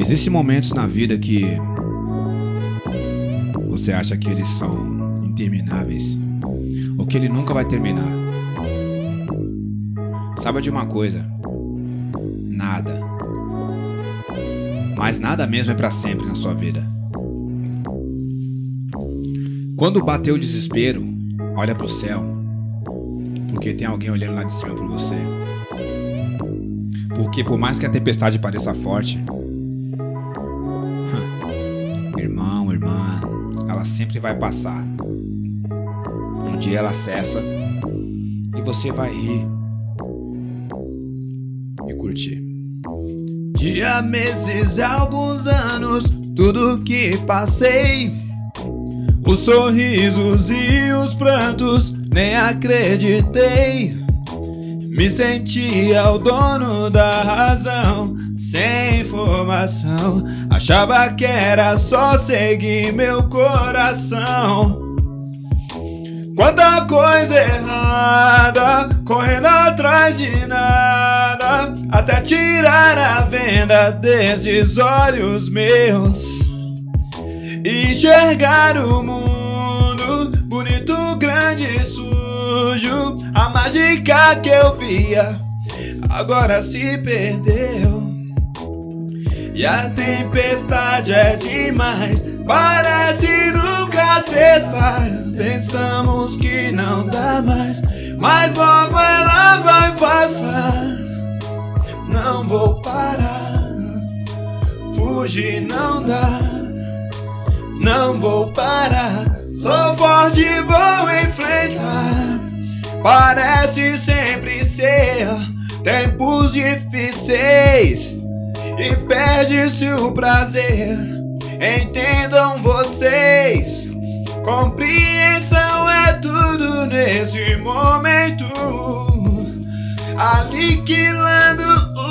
Existem momentos na vida que você acha que eles são intermináveis ou que ele nunca vai terminar. Saiba de uma coisa: nada, mas nada mesmo é para sempre na sua vida. Quando bateu o desespero, olha pro céu, porque tem alguém olhando lá de cima por você. Porque por mais que a tempestade pareça forte, irmão, irmã, ela sempre vai passar. Um dia ela cessa e você vai rir e curtir. Dia, meses, alguns anos, tudo que passei. Os sorrisos e os prantos, nem acreditei. Me sentia o dono da razão, sem informação. Achava que era só seguir meu coração. Quanta coisa errada, correndo atrás de nada, até tirar a venda desses olhos meus. Enxergar o mundo bonito, grande e sujo. A mágica que eu via agora se perdeu. E a tempestade é demais, parece nunca cessar. Pensamos que não dá mais, mas logo ela vai passar. Não vou parar, fugir não dá. Não vou parar, sou forte e vou enfrentar. Parece sempre ser tempos difíceis e perde-se o prazer. Entendam vocês, compreensão é tudo nesse momento. Aniquilando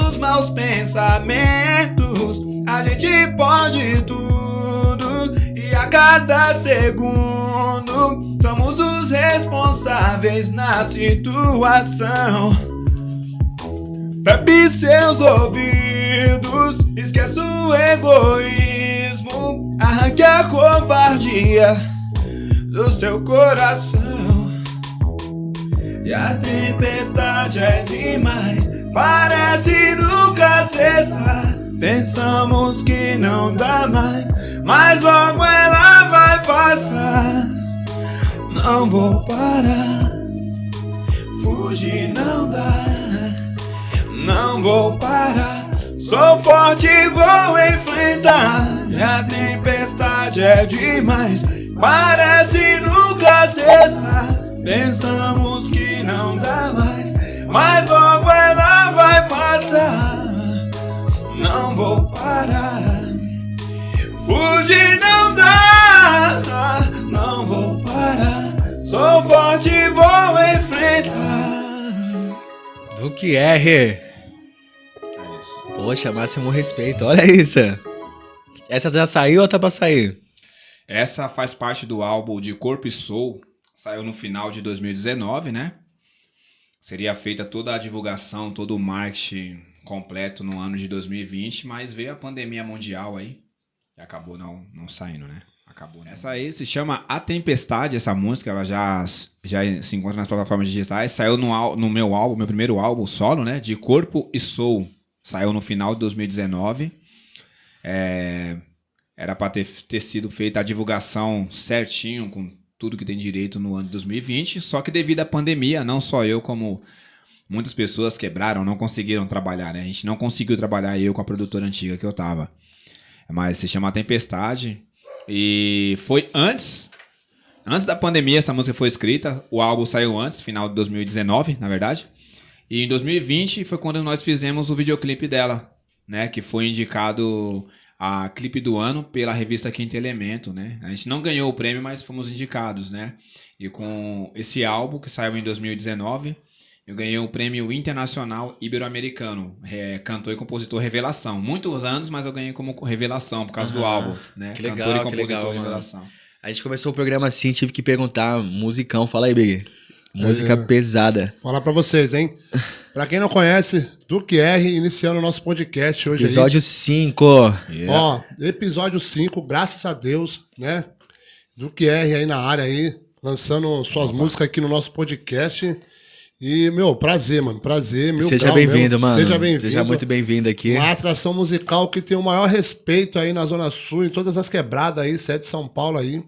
os maus pensamentos, a gente pode tudo e a cada segundo somos os responsáveis na situação. Tape seus ouvidos, esquece o egoísmo, arranque a covardia do seu coração. E a tempestade é demais, parece nunca cessar. Pensamos que não dá mais, mas logo ela vai passar. Não vou parar, fugir não dá. Não vou parar, sou forte vou enfrentar. A tempestade é demais, parece nunca cessar. Pensamos que não dá mais, mas logo ela vai passar. Não vou parar, fugir não dá. Não vou parar, sou forte vou enfrentar. Do que é? Poxa, máximo respeito. Olha isso. Essa já saiu ou tá pra sair? Essa faz parte do álbum de Corpo e Soul, saiu no final de 2019, né? Seria feita toda a divulgação, todo o marketing completo no ano de 2020, mas veio a pandemia mundial aí e acabou não, não saindo, né? Acabou. Né? Essa aí se chama A Tempestade, essa música, ela já, já se encontra nas plataformas digitais, saiu no, no meu álbum, meu primeiro álbum solo, né? De Corpo e Soul. Saiu no final de 2019. É, era para ter, ter sido feita a divulgação certinho, com tudo que tem direito no ano de 2020. Só que devido à pandemia, não só eu, como muitas pessoas quebraram, não conseguiram trabalhar, né? A gente não conseguiu trabalhar eu com a produtora antiga que eu tava. Mas se chama Tempestade. E foi antes. Antes da pandemia, essa música foi escrita. O álbum saiu antes, final de 2019, na verdade. E em 2020 foi quando nós fizemos o videoclipe dela, né? Que foi indicado a clipe do ano pela revista Quinto Elemento, né? A gente não ganhou o prêmio, mas fomos indicados, né? E com esse álbum que saiu em 2019, eu ganhei o prêmio internacional ibero-americano, é, cantor e compositor revelação. Muitos anos, mas eu ganhei como revelação por causa do álbum, né? Que legal, cantor e que compositor legal, mano. revelação. A gente começou o programa assim, tive que perguntar, musicão, fala aí, Big. Música É. pesada. Falar pra vocês, hein? Pra quem não conhece, Duque R, iniciando o nosso podcast hoje. Episódio 5. Yeah. Ó, episódio 5, graças a Deus, né? Duque R aí na área aí, lançando suas músicas aqui no nosso podcast. E, meu, prazer, mano, prazer. Mil Seja bem-vindo, mano. Seja bem-vindo. Seja muito bem-vindo aqui. Uma atração musical que tem o maior respeito aí na Zona Sul, em todas as quebradas aí, sede de São Paulo aí.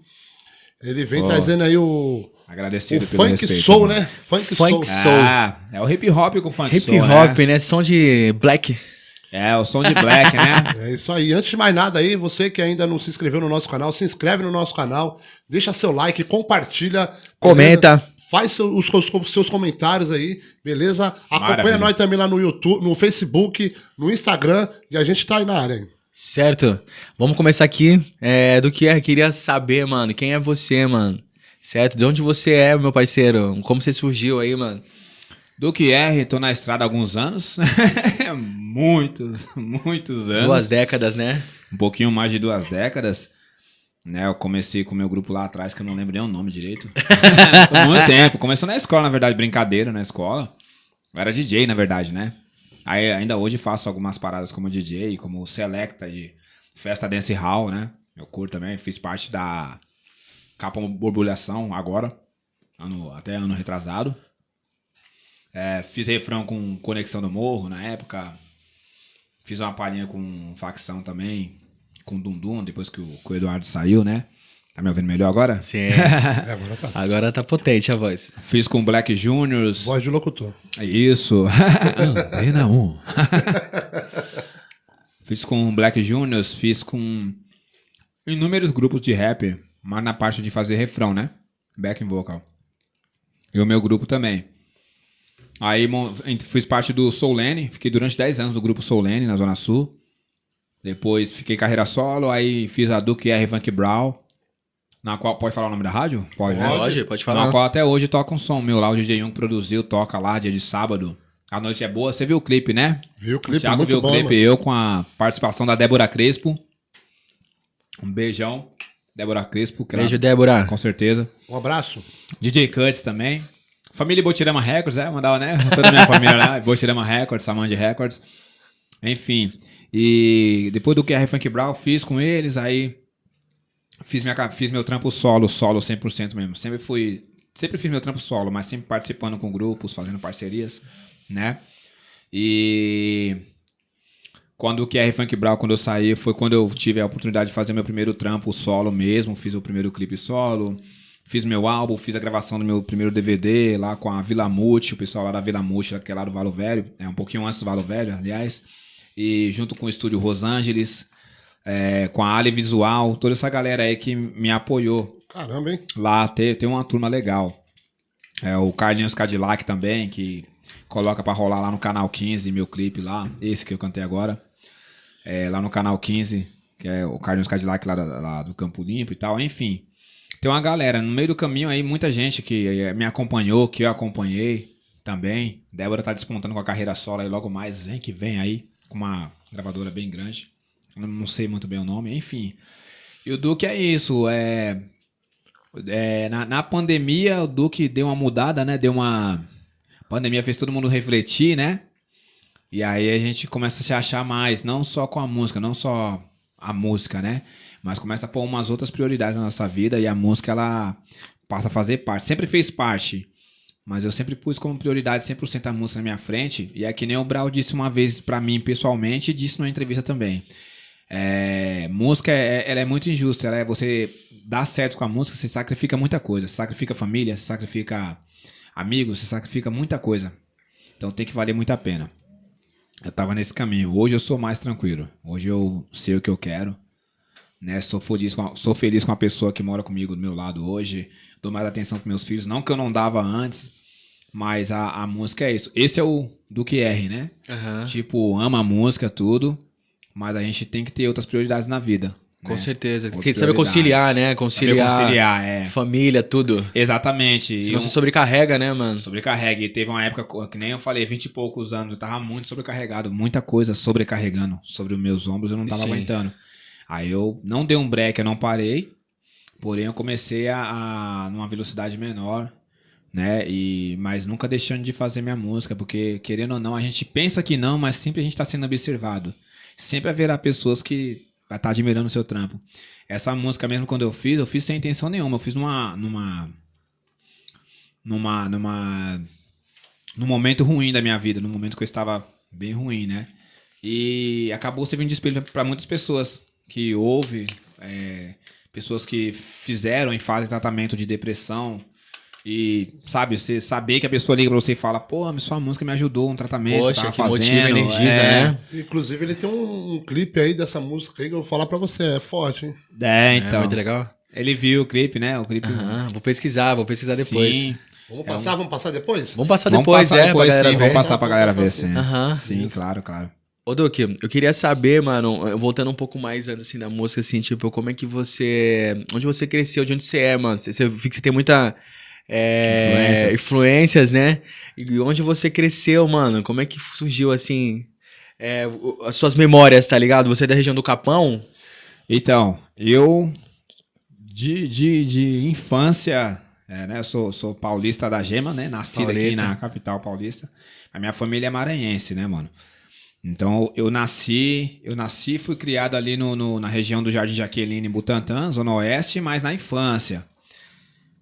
Ele vem Ó. trazendo aí o, o Agradecido pelo funk respeito. soul, mano. né? Funk, Funk soul. soul. Ah, é o hip hop com funk Hip soul, hop, né? né? Som de black. É, o som de black, né? É isso aí. Antes de mais nada aí, você que ainda não se inscreveu no nosso canal, se inscreve no nosso canal, deixa seu like, compartilha. beleza? Comenta. Faz seu- os, seus- seus comentários aí, beleza? Acompanha Maravilha. nós também lá no YouTube, no Facebook, no Instagram e a gente tá aí na área. hein? Certo? Vamos começar aqui. É, do que é, queria saber, mano, quem é você, mano? Certo? De onde você é, meu parceiro? Como você surgiu aí, mano? Duque R, tô na estrada há alguns anos. muitos, muitos anos. Duas décadas, né? Um pouquinho mais de duas décadas. Né, eu comecei com o meu grupo lá atrás, que eu não lembro nem o nome direito. Foi muito tempo. Começou na escola, na verdade, brincadeira na escola. Eu era DJ, na verdade, né? Aí ainda hoje faço algumas paradas como DJ, como selecta de festa dance hall, né? Eu curto também, fiz parte da capa borbulhação agora, ano, até ano retrasado. É, fiz refrão com Conexão do Morro na época. Fiz uma palhinha com facção também, com Dundum, depois que o, que o Eduardo saiu, né? Tá me ouvindo melhor agora? Sim. É, agora tá. Agora tá potente a voz. Fiz com Black Juniors. Voz de locutor. Isso. Antena 1. fiz com Black Juniors, fiz com inúmeros grupos de rap, mas na parte de fazer refrão, né? Backing vocal. E o meu grupo também. Aí fiz parte do Soulene, fiquei durante 10 anos no grupo Soulene, na Zona Sul. Depois fiquei carreira solo, aí fiz a Duke R Funk Brown, na qual, pode falar o nome da rádio? Pode, né? Pode, pode Na falar. qual até hoje toca um som meu lá, o DJ Young produziu, toca lá, dia de sábado. A noite é boa, você viu o clipe, né? Viu o O clipe? Thiago muito viu o bom, clipe, mano. eu com a participação da Débora Crespo. Um beijão, Débora Crespo. que ela- Beijo, Débora. Com certeza. Um abraço. DJ Cuts também. Família Botirama Records, é, mandava, né? Toda a minha família lá, Botirama Records, Samand Records. Enfim. E depois do QR Funk Brown, fiz com eles, aí fiz, minha, fiz meu trampo solo, solo 100% mesmo. Sempre fui, sempre fiz meu trampo solo, mas sempre participando com grupos, fazendo parcerias, né? E quando o QR Funk Brown, quando eu saí, foi quando eu tive a oportunidade de fazer meu primeiro trampo solo mesmo, fiz o primeiro clipe solo, fiz meu álbum, fiz a gravação do meu primeiro DVD lá com a Vila Mute, o pessoal lá da Vila Mute, que é lá do Valo Velho, é um pouquinho antes do Valo Velho, aliás, e junto com o estúdio Rosângeles, é, com a Ali Visual, toda essa galera aí que me apoiou Caramba, hein? lá tem, tem uma turma legal. É, o Carlinhos Cadillac também, que coloca pra rolar lá no canal 15, meu clipe lá, esse que eu cantei agora. É, lá no canal 15, que é o Carlinhos Cadillac lá, lá do Campo Limpo e tal, enfim. Tem uma galera, no meio do caminho aí, muita gente que eh, me acompanhou, que eu acompanhei também. Débora tá despontando com a carreira solo aí logo mais, vem que vem aí, com uma gravadora bem grande. Não sei muito bem o nome, enfim. E o Duque é isso, é... É, na, na pandemia, o Duque deu uma mudada, né? Deu uma. A pandemia fez todo mundo refletir, né? E aí a gente começa a se achar mais, não só com a música, não só a música, né? Mas começa a pôr umas outras prioridades na nossa vida e a música, ela passa a fazer parte. Sempre fez parte. Mas eu sempre pus como prioridade 100% a música na minha frente. E é que nem o Brau disse uma vez pra mim pessoalmente e disse numa entrevista também. É, música é, ela é muito injusta. Ela é você dá certo com a música, você sacrifica muita coisa. Você sacrifica família, você sacrifica amigos, você sacrifica muita coisa. Então tem que valer muito a pena. Eu tava nesse caminho. Hoje eu sou mais tranquilo. Hoje eu sei o que eu quero. Né? Sou, feliz com a, sou feliz com a pessoa que mora comigo do meu lado hoje. Dou mais atenção pros meus filhos. Não que eu não dava antes. Mas a, a música é isso. Esse é o Duque R, né? Aham. Tipo, ama a música, tudo. Mas a gente tem que ter outras prioridades na vida. Com né? certeza. Porque sabe conciliar, né? Saber Conciliar, conciliar, é. família, tudo. Exatamente. Senão E você um- sobrecarrega, né, mano? Sobrecarrega. E teve uma época, que nem eu falei, 20 e poucos anos, eu tava muito sobrecarregado, muita coisa sobrecarregando sobre os meus ombros, eu não tava Sim. aguentando. Aí eu não dei um break, eu não parei, porém eu comecei a, a numa velocidade menor, né? E, mas nunca deixando de fazer minha música, porque querendo ou não, a gente pensa que não, mas sempre a gente está sendo observado. Sempre haverá pessoas que vai estar admirando o seu trampo. Essa música mesmo quando eu fiz, eu fiz sem intenção nenhuma, eu fiz numa numa numa numa num momento ruim da minha vida, num momento que eu estava bem ruim, né? E acabou servindo de espelho para muitas pessoas que ouvem, é, pessoas que fizeram e fazem tratamento de depressão. E, sabe, você saber que a pessoa liga pra você e fala, pô, mas sua música me ajudou, um tratamento. Poxa, que fazendo, motiva, energiza, é. né? Inclusive, ele tem um, um clipe aí dessa música aí que eu vou falar pra você. É forte, hein? É, É, então. muito legal. ele viu o clipe, né? O clipe. Vou pesquisar, vou pesquisar depois. Sim. Vamos passar, vamos passar depois? Vamos passar Vamos depois, passar é, depois, pra galera sim, vamos passar pra galera ver, sim. sim. Claro, claro. Ô, Duque, eu queria saber, mano, voltando um pouco mais antes, assim, da música, assim, tipo, como é que você... Onde você cresceu, de onde você é, mano? Você, você, vi que você tem muita... é, Influências. influências, né? E onde você cresceu, mano? Como é que surgiu, assim, é, as suas memórias, tá ligado? Você é da região do Capão? Então, eu de, de, de infância, é, né? Eu sou, sou paulista da Gema, né? Nascido aqui na capital paulista. A minha família é maranhense, né, mano? Então eu nasci, eu nasci e fui criado ali no, no- na região do Jardim Jaqueline, em Butantã, Zona Oeste, mas na infância.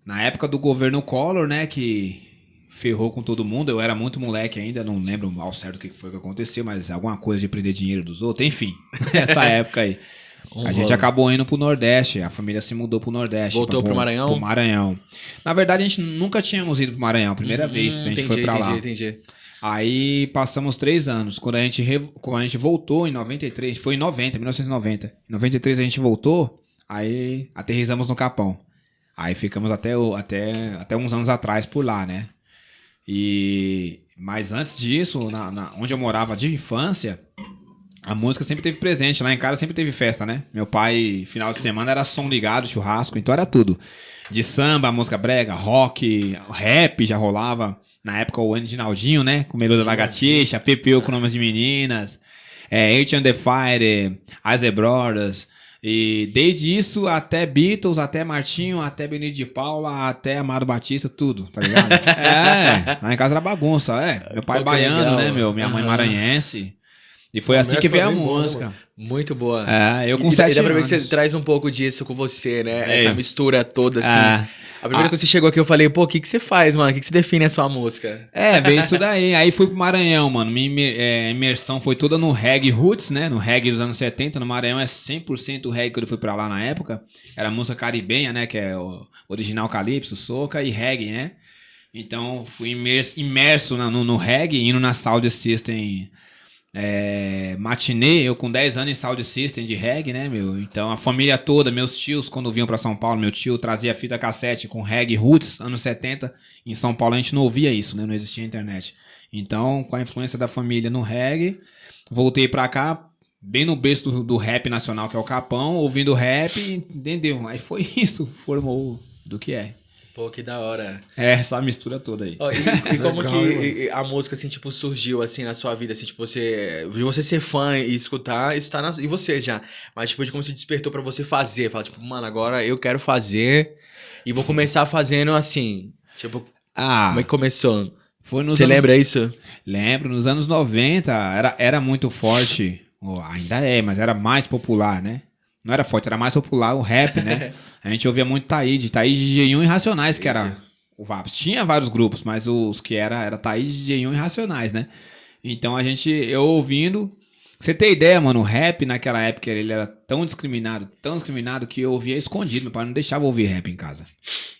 Na época do governo Collor, né, que ferrou com todo mundo, eu era muito moleque ainda, não lembro ao certo o que foi que aconteceu, mas alguma coisa de prender dinheiro dos outros, enfim, essa época aí. A gente acabou indo pro Nordeste, a família se mudou pro Nordeste. Voltou pra- pro Maranhão? Pro Maranhão. Na verdade, a gente nunca tínhamos ido pro Maranhão, primeira vez a gente Hum, entendi, foi pra entendi, lá. entendi. Aí passamos três anos. Quando a gente, re- quando a gente voltou em 93, foi em 90, 1990. Em 93 a gente voltou, aí aterrizamos no Capão. Aí ficamos até, até, até uns anos atrás por lá, né? E mas antes disso, na, na- onde eu morava de infância, a música sempre teve presente. Lá em casa sempre teve festa, né? Meu pai, final de semana, era som ligado, churrasco, então era tudo. De samba, música brega, rock, rap já rolava. Na época o Andinaldinho, né? Com Meluda Lagartixa, Pepeu com nomes de meninas, é, Eight and the Fire, Isaac Brothers. E desde isso até Beatles, até Martinho, até Benito de Paula, até Amado Batista, tudo, tá ligado? é, lá em casa era bagunça, é. Meu pai Pô, que baiano, legal. né, meu? Minha mãe Aham. maranhense. E foi assim que veio a boa, música. mano? Muito boa. É, eu com e, dá- e sete dá pra ver que você traz um pouco disso com você, né? É. Essa mistura toda, assim. É. A primeira Ah. que você chegou aqui, eu falei, pô, o que, que você faz, mano? O que, que você define a sua música? É, veio isso daí. Aí fui pro Maranhão, mano. Minha é, imersão foi toda no reggae roots, né? No reggae dos anos 70. No Maranhão é 100% reggae quando eu fui pra lá na época. Era música caribenha, né? Que é o original calypso, soca e reggae, né? Então fui imerso, imerso na- no, no reggae, indo na Sound System é, matinê, eu com 10 anos em Sound System de reggae, né, meu? Então a família toda, meus tios, quando vinham pra São Paulo, meu tio trazia fita cassete com reggae roots, anos 70. Em São Paulo a gente não ouvia isso, né? Não existia internet. Então, com a influência da família no reggae, voltei pra cá, bem no berço do, do rap nacional, que é o Capão, ouvindo rap, entendeu? Aí foi isso, formou do que é. Pô, que da hora. É, essa mistura toda aí. Ó, e, e como Legal, que mano? e- e a música, assim, tipo, surgiu, assim, na sua vida, assim, tipo, você... De você ser fã e escutar, isso tá na, em você já. Mas, tipo, de como se despertou pra você fazer. Fala, tipo, mano, agora eu quero fazer e vou começar fazendo assim. Tipo, Ah, como é que começou? foi nos Você anos lembra isso? Lembro, nos anos 90 era, era muito forte, ou ainda é, mas era mais popular, né? Não era forte, era mais popular o rap, né? A gente ouvia muito Taíde, Taíde, DJ1 e Racionais, que era o VAPS. Tinha vários grupos, mas os que era, era Taíde, DJ1 e Racionais, né? Então a gente, eu ouvindo... Você tem ideia, mano, o rap naquela época ele era tão discriminado, tão discriminado que eu ouvia escondido. Meu pai não deixava ouvir rap em casa.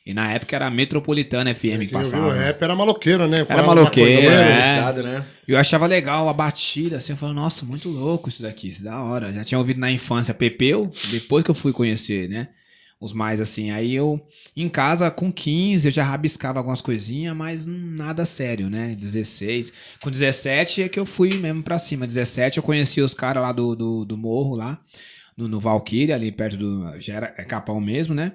E na época era a Metropolitana FM que Quem ouviu passava. o rap era maloqueiro, né? Era Falava maloqueiro, coisa, é. né? Eu achava legal a batida, assim, eu falava, nossa, muito louco isso daqui, isso é da hora. Já tinha ouvido na infância Pepeu, depois que eu fui conhecer, né? Os mais assim. Aí eu, em casa, com 15, eu já rabiscava algumas coisinhas, mas nada sério, né? 16. Com 17 é que eu fui mesmo pra cima. 17 eu conheci os caras lá do, do, do morro, lá, no, no Valkyrie, ali perto do. Já era é Capão mesmo, né?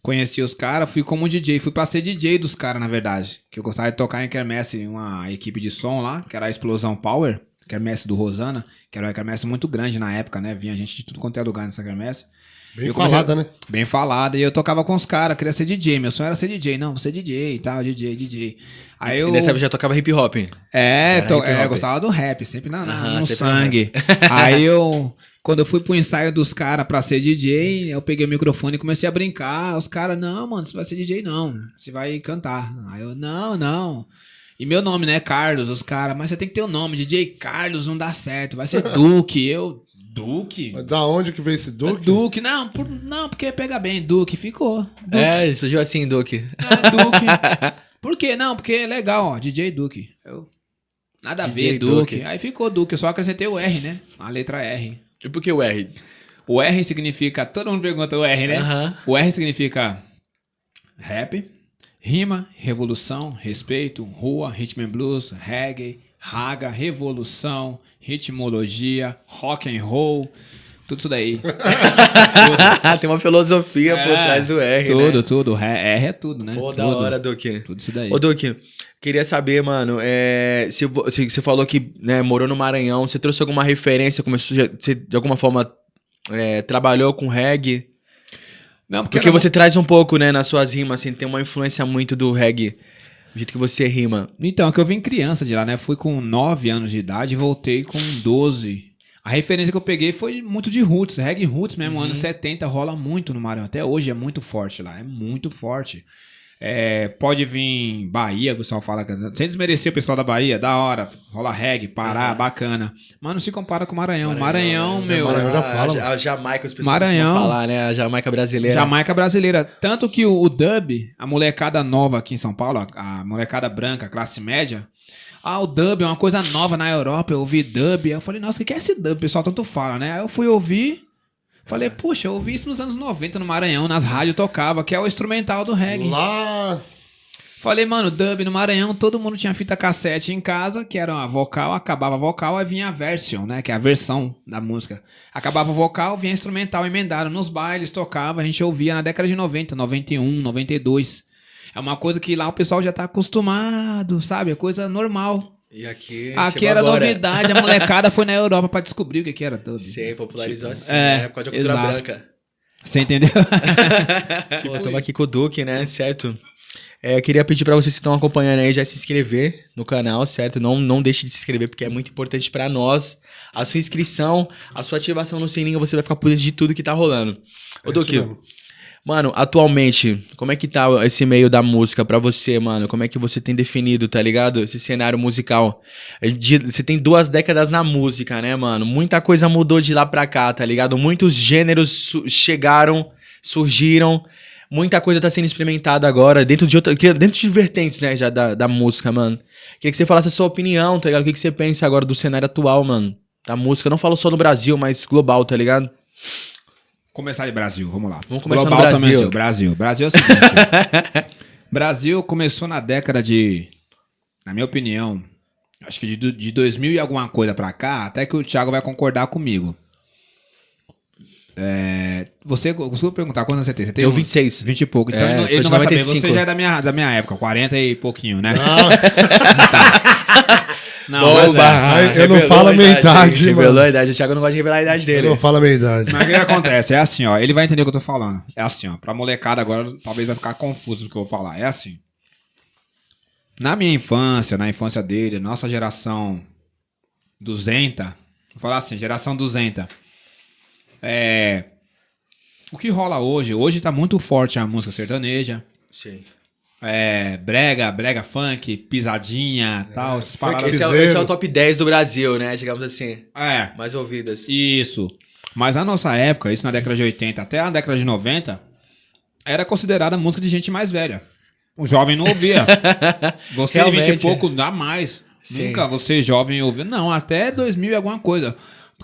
Conheci os caras, fui como DJ, fui pra ser DJ dos caras, na verdade. Que eu gostava de tocar em Kermesse, uma equipe de som lá, que era a Explosão Power, Kermesse do Rosana, que era uma Kermesse muito grande na época, né? Vinha gente de tudo quanto é lugar nessa Kermesse. Bem falada, né? Bem falada. E eu tocava com os caras, queria ser DJ. Meu sonho era ser DJ. Não, vou ser DJ e tal, DJ, DJ. Aí eu. E nessa época já tocava hip hop. É, tô- hip é, hop. eu gostava do rap, sempre na, na- no sempre sangue. Aí eu, quando eu fui pro ensaio dos caras pra ser DJ, eu peguei o microfone e comecei a brincar. Os caras, não, mano, você vai ser DJ não, você vai cantar. Aí eu, não, não. E meu nome, né, Carlos, os caras, mas você tem que ter o nome, DJ Carlos não dá certo, vai ser Duque. Eu, Duque? Da onde que veio esse Duque? Duque, não, por- não, porque pega bem, Duque, ficou. Duque. É, surgiu assim, Duque. É, Duque. Por quê? Não, porque é legal, ó. DJ Duque. Eu... Nada a DJ ver, Duque. Duque. Aí ficou Duque, eu só acrescentei o R, né? A letra R. E por que o R? O R significa. Todo mundo pergunta o R, né? O R significa rap, rima, revolução, respeito, rua, rhythm and blues, reggae, raga, revolução, ritmologia, rock and roll, tudo isso daí. Tem uma filosofia por É, trás do R, tudo, né? tudo. R é tudo, né? Pô, da Tudo. hora, Duque. Tudo isso daí. Ô, Duque, queria saber, mano, é, se, se você falou que né, morou no Maranhão, você trouxe alguma referência, começou, você de alguma forma é, trabalhou com reggae? Não, Porque era- você traz um pouco, né, nas suas rimas, assim, tem uma influência muito do reggae, do jeito que você rima. Então, é que eu vim criança de lá, né? Fui com 9 anos de idade e voltei com 12. A referência que eu peguei foi muito de roots, reggae roots mesmo, Uhum. anos 70 rola muito no Maranhão. Até hoje é muito forte lá, é muito forte. É, pode vir Bahia, o pessoal fala, que- sem desmerecer o pessoal da Bahia, da hora, rola reggae, Pará, Aham. bacana. Mas não se compara com o Maranhão. Maranhão, né? meu, Maranhão já fala, a, a Jamaica, os pessoas Maranhão. falar, né, a Jamaica brasileira. Jamaica brasileira. Tanto que o, o dub, a molecada nova aqui em São Paulo, a, a molecada branca, classe média. Ah, o dub é uma coisa nova na Europa. Eu ouvi dub. Aí eu falei, nossa, o que é esse dub? O pessoal tanto fala, né? Aí eu fui ouvir. Falei, puxa, eu ouvi isso nos anos 90 no Maranhão, nas rádios tocava, que é o instrumental do reggae. Lá. Falei, mano, dub no Maranhão, todo mundo tinha fita cassete em casa, que era uma vocal, acabava a vocal, aí vinha a version, né? Que é a versão da música. Acabava o vocal, vinha instrumental emendado. Nos bailes tocava, a gente ouvia na década de 90, 91, 92. É uma coisa que lá o pessoal já tá acostumado, sabe? É coisa normal. E aqui, Aqui era agora. novidade, a molecada foi na Europa pra descobrir o que que era dub. Você popularizou assim, É, né, por causa da cultura exato. branca. Você entendeu? Pô, estamos aqui com o Duque, né? Certo? É, queria pedir pra vocês que estão acompanhando aí já se inscrever no canal, certo? Não, não deixe de se inscrever, porque é muito importante pra nós. A sua inscrição, a sua ativação no sininho, você vai ficar por dentro de tudo que tá rolando. Ô, É Duque. Mano, atualmente, como é que tá esse meio da música pra você, mano? Como é que você tem definido, tá ligado? Esse cenário musical. Você tem duas décadas na música, né, mano? Muita coisa mudou de lá pra cá, tá ligado? Muitos gêneros chegaram, surgiram. Muita coisa tá sendo experimentada agora, dentro de outra, dentro de vertentes, né, já da, da música, mano. Queria que você falasse a sua opinião, tá ligado? O que, que você pensa agora do cenário atual, mano? Da música. Não falo só no Brasil, mas global, tá ligado? Começar de Brasil, vamos lá. Vamos começar no Global Brasil. também, assim, o Brasil. Brasil é o seguinte. Brasil começou na década de, na minha opinião, acho que de, de 2000 e alguma coisa pra cá, até que o Thiago vai concordar comigo. É, você, desculpa perguntar, quantos você tem? Você tem uns 26. 20 e pouco. Então É, ele não, ele não vai saber. 95. Você já é da minha, da minha época, 40 e pouquinho, né? Não, Não, mas é. eu não falo a minha idade, idade, Revelou mano. a idade. O Thiago não gosta de revelar a idade eu dele. não falo a minha idade. Mas o que, acontece? É assim, ó. Ele vai entender o que eu tô falando. É assim, ó. Pra molecada agora, talvez vai ficar confuso do que eu vou falar. É assim. Na minha infância, na infância dele, nossa geração 200, vou falar assim, geração 200. É. O que rola hoje? Hoje tá muito forte a música sertaneja. Sim. É, brega, brega funk, pisadinha, tal, essas paradas. Esse é, esse é o top 10 do Brasil, né? Digamos assim. É, Mais ouvidas. Isso. Mas na nossa época, isso na década de 80 até a década de 90, era considerada música de gente mais velha. O jovem não ouvia. Você de 20 e Realmente. pouco, dá mais. Sim. Nunca você jovem ouviu. Não, até 2000 e alguma coisa.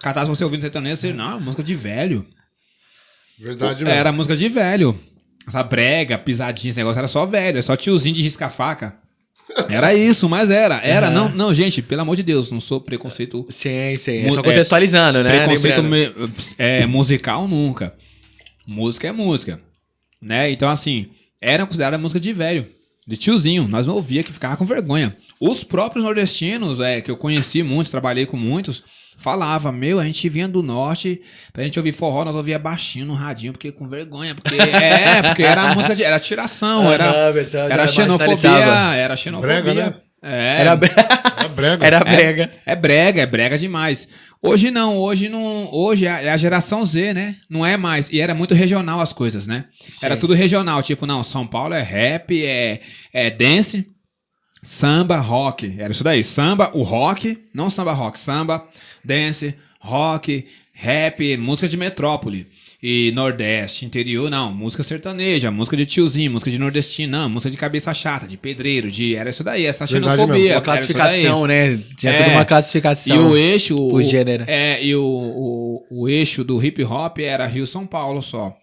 Catar você ouvindo sertanejo, você, não, é música de velho. Verdade mesmo. Era música de velho. Essa brega, pisadinha, esse negócio era só velho. É só tiozinho de risca-faca. Era isso, mas era. Era, Aham. não, não, gente, pelo amor de Deus, não sou preconceito Sim, sim. É só é, contextualizando, né? Preconceito me- é, musical nunca. Música é música. Né? Então, assim, era considerada música de velho, de tiozinho. Nós não ouvia que ficava com vergonha. Os próprios nordestinos, é, que eu conheci muitos, trabalhei com muitos, falava, meu, a gente vinha do norte, pra gente ouvir forró, nós ouvia baixinho no radinho, porque com vergonha, porque é, porque era música de, era tiração, era, era xenofobia, era xenofobia. Brega, né? É, Era, bre- É brega. era brega. é brega, é brega demais. Hoje não, hoje não, hoje é a geração Z, né? Não é mais, e era muito regional as coisas, né? Era Sim. tudo regional, tipo, não, São Paulo é rap, é, é dance, samba, rock. Era isso daí. Samba, o rock, não samba rock, samba, dance, rock, rap, música de metrópole. E Nordeste, interior, não, música sertaneja, música de tiozinho, música de nordestino, não, música de cabeça chata, de pedreiro, de. Era isso daí, essa Verdade xenofobia. Uma classificação, né? Tinha É. toda uma E classificação. o eixo. o o- gênero. É, e o, o, o eixo do hip hop era Rio-São Paulo só.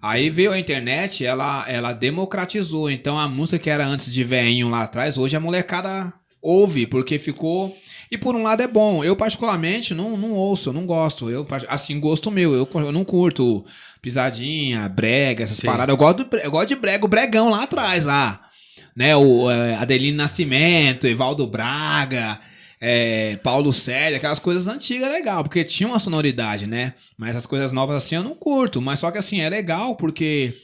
Aí veio a internet, ela, ela democratizou. Então a música que era antes de veinho lá atrás, hoje a molecada ouve, porque ficou. E por um lado é bom. Eu, particularmente, não, não ouço, eu não gosto. Eu, assim, gosto meu. Eu, eu não curto pisadinha, brega, essas Sim. paradas. Eu gosto, do, eu gosto de brega, o bregão lá atrás, lá. Né, o é, Adelino Nascimento, Evaldo Braga, é, Paulo Célio, aquelas coisas antigas é legal, porque tinha uma sonoridade, né? Mas essas coisas novas assim eu não curto. Mas só que assim, é legal porque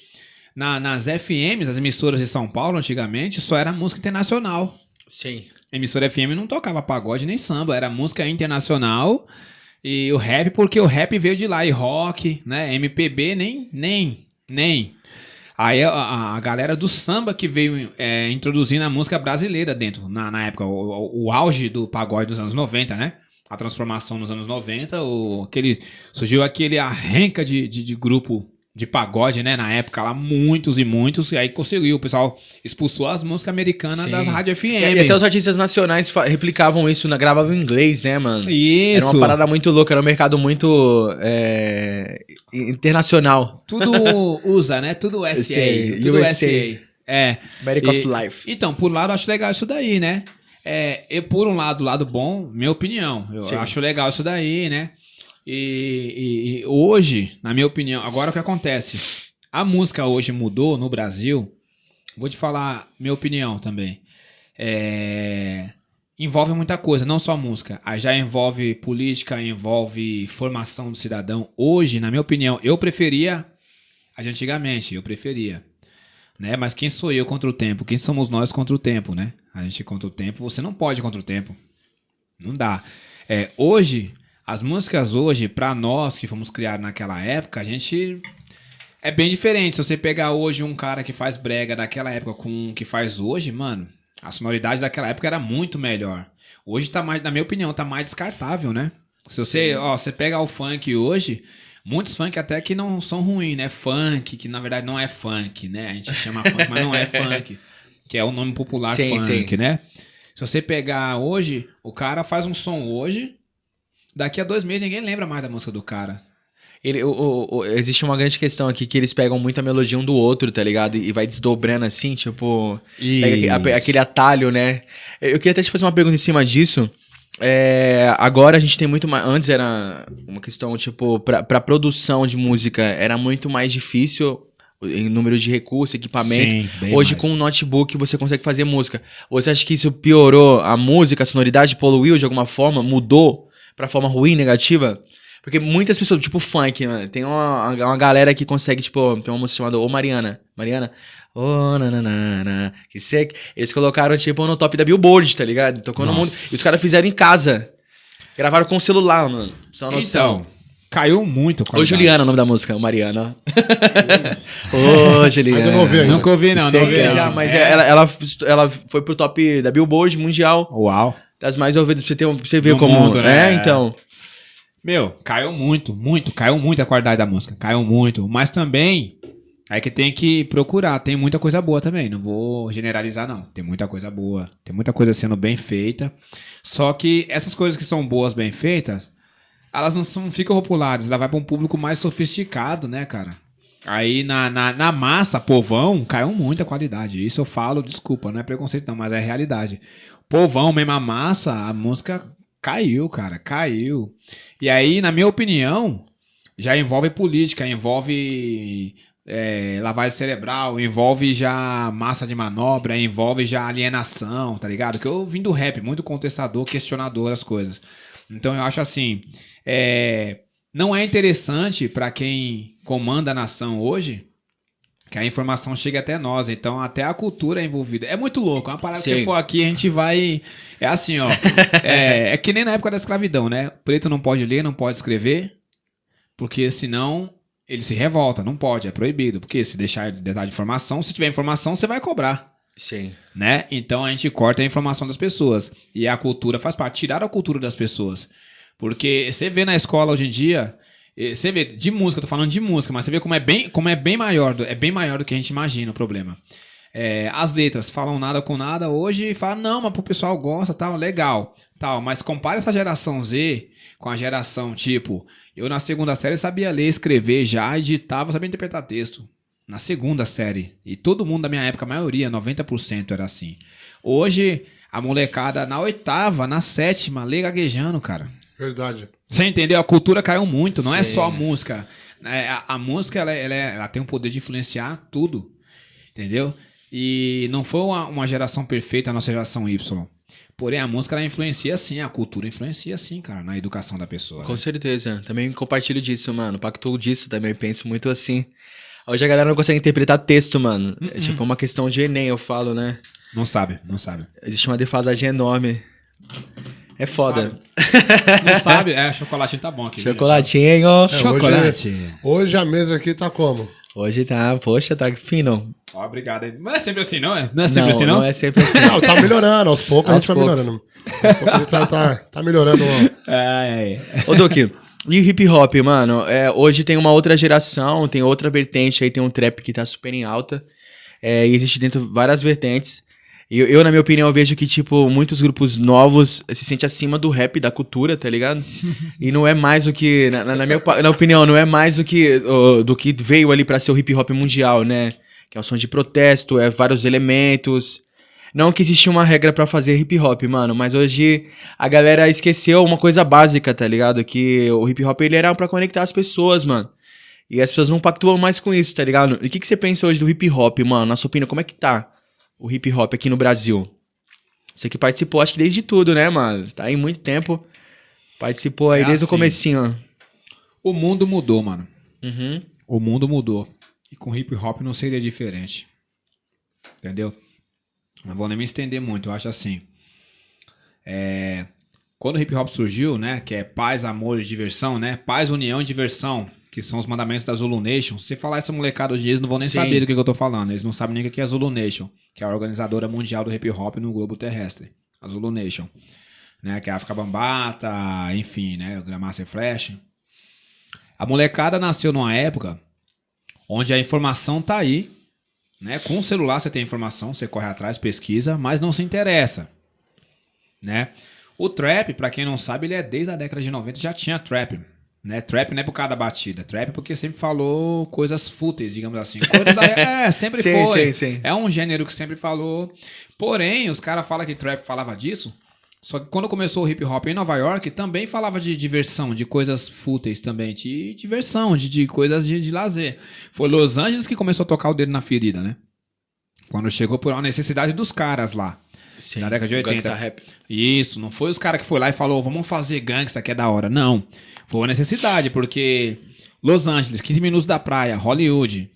na- nas FMs, as emissoras de São Paulo, antigamente, só era música internacional. Sim. Emissora FM não tocava pagode nem samba, era música internacional e o rap, porque o rap veio de lá, e rock, né? MPB nem, nem, nem. Aí a, a- galera do samba que veio é, introduzindo a música brasileira dentro, na, na época, o, o- o auge do pagode dos anos 90, né? A transformação nos anos 90, o, aquele, surgiu aquele arranca de, de, de grupo de pagode, né? Na época lá, muitos e muitos, e aí conseguiu, o pessoal expulsou as músicas americanas Sim. das rádios FM. E, até os artistas nacionais replicavam isso, na, gravavam em inglês, né, mano? Isso. Era uma parada muito louca, era um mercado muito é, internacional. Tudo usa, né? Tudo SA. SA, tudo USA. SA. É. America E- of Life. Então, por um lado, eu acho legal isso daí, né? É, eu, por um lado, lado bom, minha opinião. Eu Sim. acho legal isso daí, né? E, e- e hoje, na minha opinião, agora o que acontece? A música hoje mudou no Brasil. Vou te falar minha opinião também. É, envolve muita coisa, não só música. Aí já envolve política, envolve formação do cidadão. Hoje, na minha opinião, eu preferia a de antigamente, eu preferia. Né? Mas quem sou eu contra o tempo? Quem somos nós contra o tempo, né? A gente contra o tempo, você não pode contra o tempo. Não dá. É, hoje, as músicas hoje, pra nós que fomos criados naquela época, a gente é bem diferente. Se você pegar hoje um cara que faz brega daquela época com um que faz hoje, mano, a sonoridade daquela época era muito melhor. Hoje tá mais, na minha opinião, tá mais descartável, né? Se você, ó, você pega o funk hoje, muitos funk até que não são ruins, né? Funk, que na verdade não é funk, né? A gente chama funk, mas não é funk, que é o nome popular Sim, funk, sim. né? Se você pegar hoje, o cara faz um som hoje, daqui a dois meses ninguém lembra mais da música do cara. Ele, o- o- o- existe uma grande questão aqui que eles pegam muito a melodia um do outro, tá ligado? E vai desdobrando assim, tipo. Pega aque- a- aquele atalho, né? Eu queria até te fazer uma pergunta em cima disso. É, agora a gente tem muito mais. Antes era uma questão, tipo, pra, pra produção de música era muito mais difícil em número de recursos, equipamento. Sim, Hoje, mais. com um notebook, você consegue fazer música. Você acha que isso piorou a música, a sonoridade, poluiu de alguma forma, mudou pra forma ruim, negativa? Porque muitas pessoas, tipo funk, né? tem uma, uma galera que consegue, tipo, tem uma música chamada Ô Mariana. Mariana? Ô, nananana, que seca. Eles colocaram, tipo, no top da Billboard, tá ligado? Tocou no Nossa. mundo. E os caras fizeram em casa. Gravaram com o celular, mano. Só uma noção. Então, caiu muito. Ô. Juliana, o nome da música, Mariana. Ô, Juliana. Não ouvi. Nunca ouvi, não. Sei não ouvi, é não. já, mas É. ela, ela, ela foi pro top da Billboard mundial, Uau. Das mais ouvidas, pra você, ter, um- pra você ver Do como. mundo, né? É, então. Meu, caiu muito, muito, caiu muito a qualidade da música, caiu muito. Mas também, é que tem que procurar, tem muita coisa boa também, não vou generalizar não. Tem muita coisa boa, tem muita coisa sendo bem feita. Só que essas coisas que são boas, bem feitas, elas não são, ficam populares, ela vai para um público mais sofisticado, né, cara? Aí na, na, na massa, povão, caiu muito a qualidade. Isso eu falo, desculpa, não é preconceito não, mas é realidade. Povão, mesmo a massa, a música caiu, cara, caiu. E aí, na minha opinião, já envolve política, envolve é, lavagem cerebral, envolve já massa de manobra, envolve já alienação, tá ligado? Que eu vim do rap, muito contestador, questionador das coisas. Então eu acho assim, é, não é interessante para quem comanda a nação hoje que a informação chegue até nós. Então até a cultura é envolvida. É muito louco. É uma parada que Sim. você for aqui a gente vai. É assim, ó. é, é que nem na época da escravidão, né? O preto não pode ler, não pode escrever, porque senão ele se revolta. Não pode, é proibido. Porque se deixar detalhe de informação, se tiver informação, você vai cobrar Sim. né? Então a gente corta a informação das pessoas. E a cultura faz parte, tirar a cultura das pessoas. Porque você vê na escola hoje em dia, você vê de música, eu tô falando de música, mas você vê como é bem, como é bem maior, do- é bem maior do que a gente imagina o problema. É, as letras falam nada com nada hoje e falam, não, mas pro pessoal gosta, tal, legal, tal. Mas compare essa geração Z com a geração tipo, eu na segunda série sabia ler, escrever já, editava, sabia interpretar texto. Na segunda série. E todo mundo da minha época, a maioria, 90% era assim. Hoje, a molecada na oitava, na sétima, lê gaguejando, cara. Verdade. Você entendeu? A cultura caiu muito, não é Sim. só a música. É, a, a música, ela, ela é- ela tem o poder de influenciar tudo. Entendeu? E não foi uma, uma geração perfeita, a nossa geração Y. Porém, a música, ela influencia sim, a cultura influencia sim, cara, na educação da pessoa. Com né? certeza. Também compartilho disso, mano. Pactuo disso também. Penso muito assim. Hoje a galera não consegue interpretar texto, mano. É tipo uma questão de Enem, eu falo, né? Não sabe, não sabe. Existe uma defasagem enorme. É foda. Não sabe? É, chocolatinho tá bom aqui. Chocolatinho. É, Chocolate. Hoje a mesa aqui tá como? Hoje tá, poxa, tá fino. Ó, obrigado aí. Mas é sempre assim, não é? Não é sempre não, assim, não? não é sempre assim. Não, tá melhorando, aos poucos a Aos gente tá poucos. melhorando. Aos poucos a gente tá, tá, tá melhorando. É, é. Ô, Duque, e o hip hop, mano? É, hoje tem uma outra geração, tem outra vertente aí, tem um trap que tá super em alta. É, e existe dentro várias vertentes. Eu, eu, na minha opinião, vejo que, tipo, muitos grupos novos se sentem acima do rap, da cultura, tá ligado? e não é mais o que, na, na- minha na opinião, não é mais o que, o- do que veio ali pra ser o hip hop mundial, né? Que é um som de protesto, é vários elementos. Não que existia uma regra pra fazer hip hop, mano, mas hoje a galera esqueceu uma coisa básica, tá ligado? Que o hip hop ele era pra conectar as pessoas, mano. E as pessoas não pactuam mais com isso, tá ligado? E o que, que você pensa hoje do hip hop, mano? Na sua opinião, como é que tá o hip hop aqui no Brasil? Você que participou, acho que desde tudo, né, mano? Tá aí muito tempo. Participou aí É desde o assim. comecinho, ó. O mundo mudou, mano. Uhum. O mundo mudou. E com hip hop não seria diferente. Entendeu? Não vou nem me estender muito, eu acho assim. É, Quando o hip hop surgiu, né? Que é paz, amor e diversão, né? Paz, união e diversão. Que são os mandamentos da Zulu Nation. Se falar essa molecada hoje, eles não vão nem Sim. saber do que, que eu tô falando. Eles não sabem nem o que é Zulu Nation, que é a organizadora mundial do hip hop no globo terrestre. A Zulu Nation. Né? Que é a África Bambata, enfim, né? Grandmaster Flash. A molecada nasceu numa época onde a informação tá aí, né? Com o celular você tem informação, você corre atrás, pesquisa, mas não se interessa, né? O trap, pra quem não sabe, ele é desde a década de 90 já tinha trap, né? Trap não é por causa da batida, trap porque sempre falou coisas fúteis, digamos assim. Coisas é, sempre Sim, foi. sim, sim. É um gênero que sempre falou. Porém, os caras falam que trap falava disso. Só que quando começou o hip hop em Nova York, também falava de diversão, de coisas fúteis também, de diversão, de, de coisas de, de lazer. Foi Los Angeles que começou a tocar o dedo na ferida, né? Quando chegou por uma necessidade dos caras lá. Sim. Na década de 80. Gangsta rap. Isso, não foi os caras que foi lá e falou, vamos fazer gangsta que é da hora. Não. Foi uma necessidade, porque Los Angeles, 15 minutos da praia, Hollywood,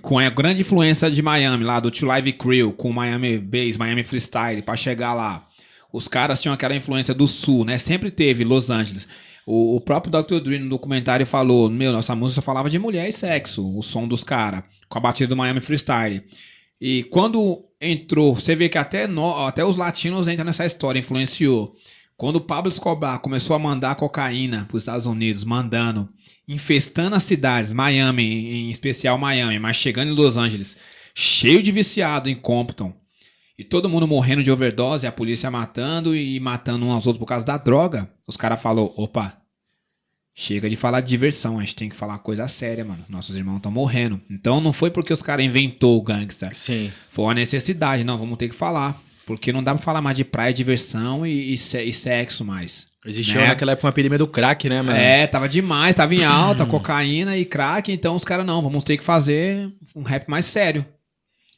com a grande influência de Miami, lá do Two Live Crew, com Miami Bass, Miami Freestyle, pra chegar lá. Os caras tinham aquela influência do sul, né? Sempre teve Los Angeles. O, o próprio Dr. Dre no documentário falou: Meu, nossa música falava de mulher e sexo, o som dos caras, com a batida do Miami Freestyle. E quando entrou, você vê que até, nó- até os latinos entram nessa história, influenciou. Quando o Pablo Escobar começou a mandar cocaína para os Estados Unidos, mandando, infestando as cidades, Miami, em especial Miami, mas chegando em Los Angeles, cheio de viciado em Compton, e todo mundo morrendo de overdose, a polícia matando e matando uns aos outros por causa da droga, os caras falaram, opa, chega de falar de diversão, a gente tem que falar coisa séria, mano. Nossos irmãos estão morrendo. Então não foi porque os caras inventou o gangster. Sim. Foi uma necessidade, não, vamos ter que falar. Porque não dá pra falar mais de praia, diversão e, e, se- sexo mais. Existiu Né? naquela época uma epidemia do crack, né, mano? É, tava demais, tava em alta, cocaína e crack, então os caras não, vamos ter que fazer um rap mais sério.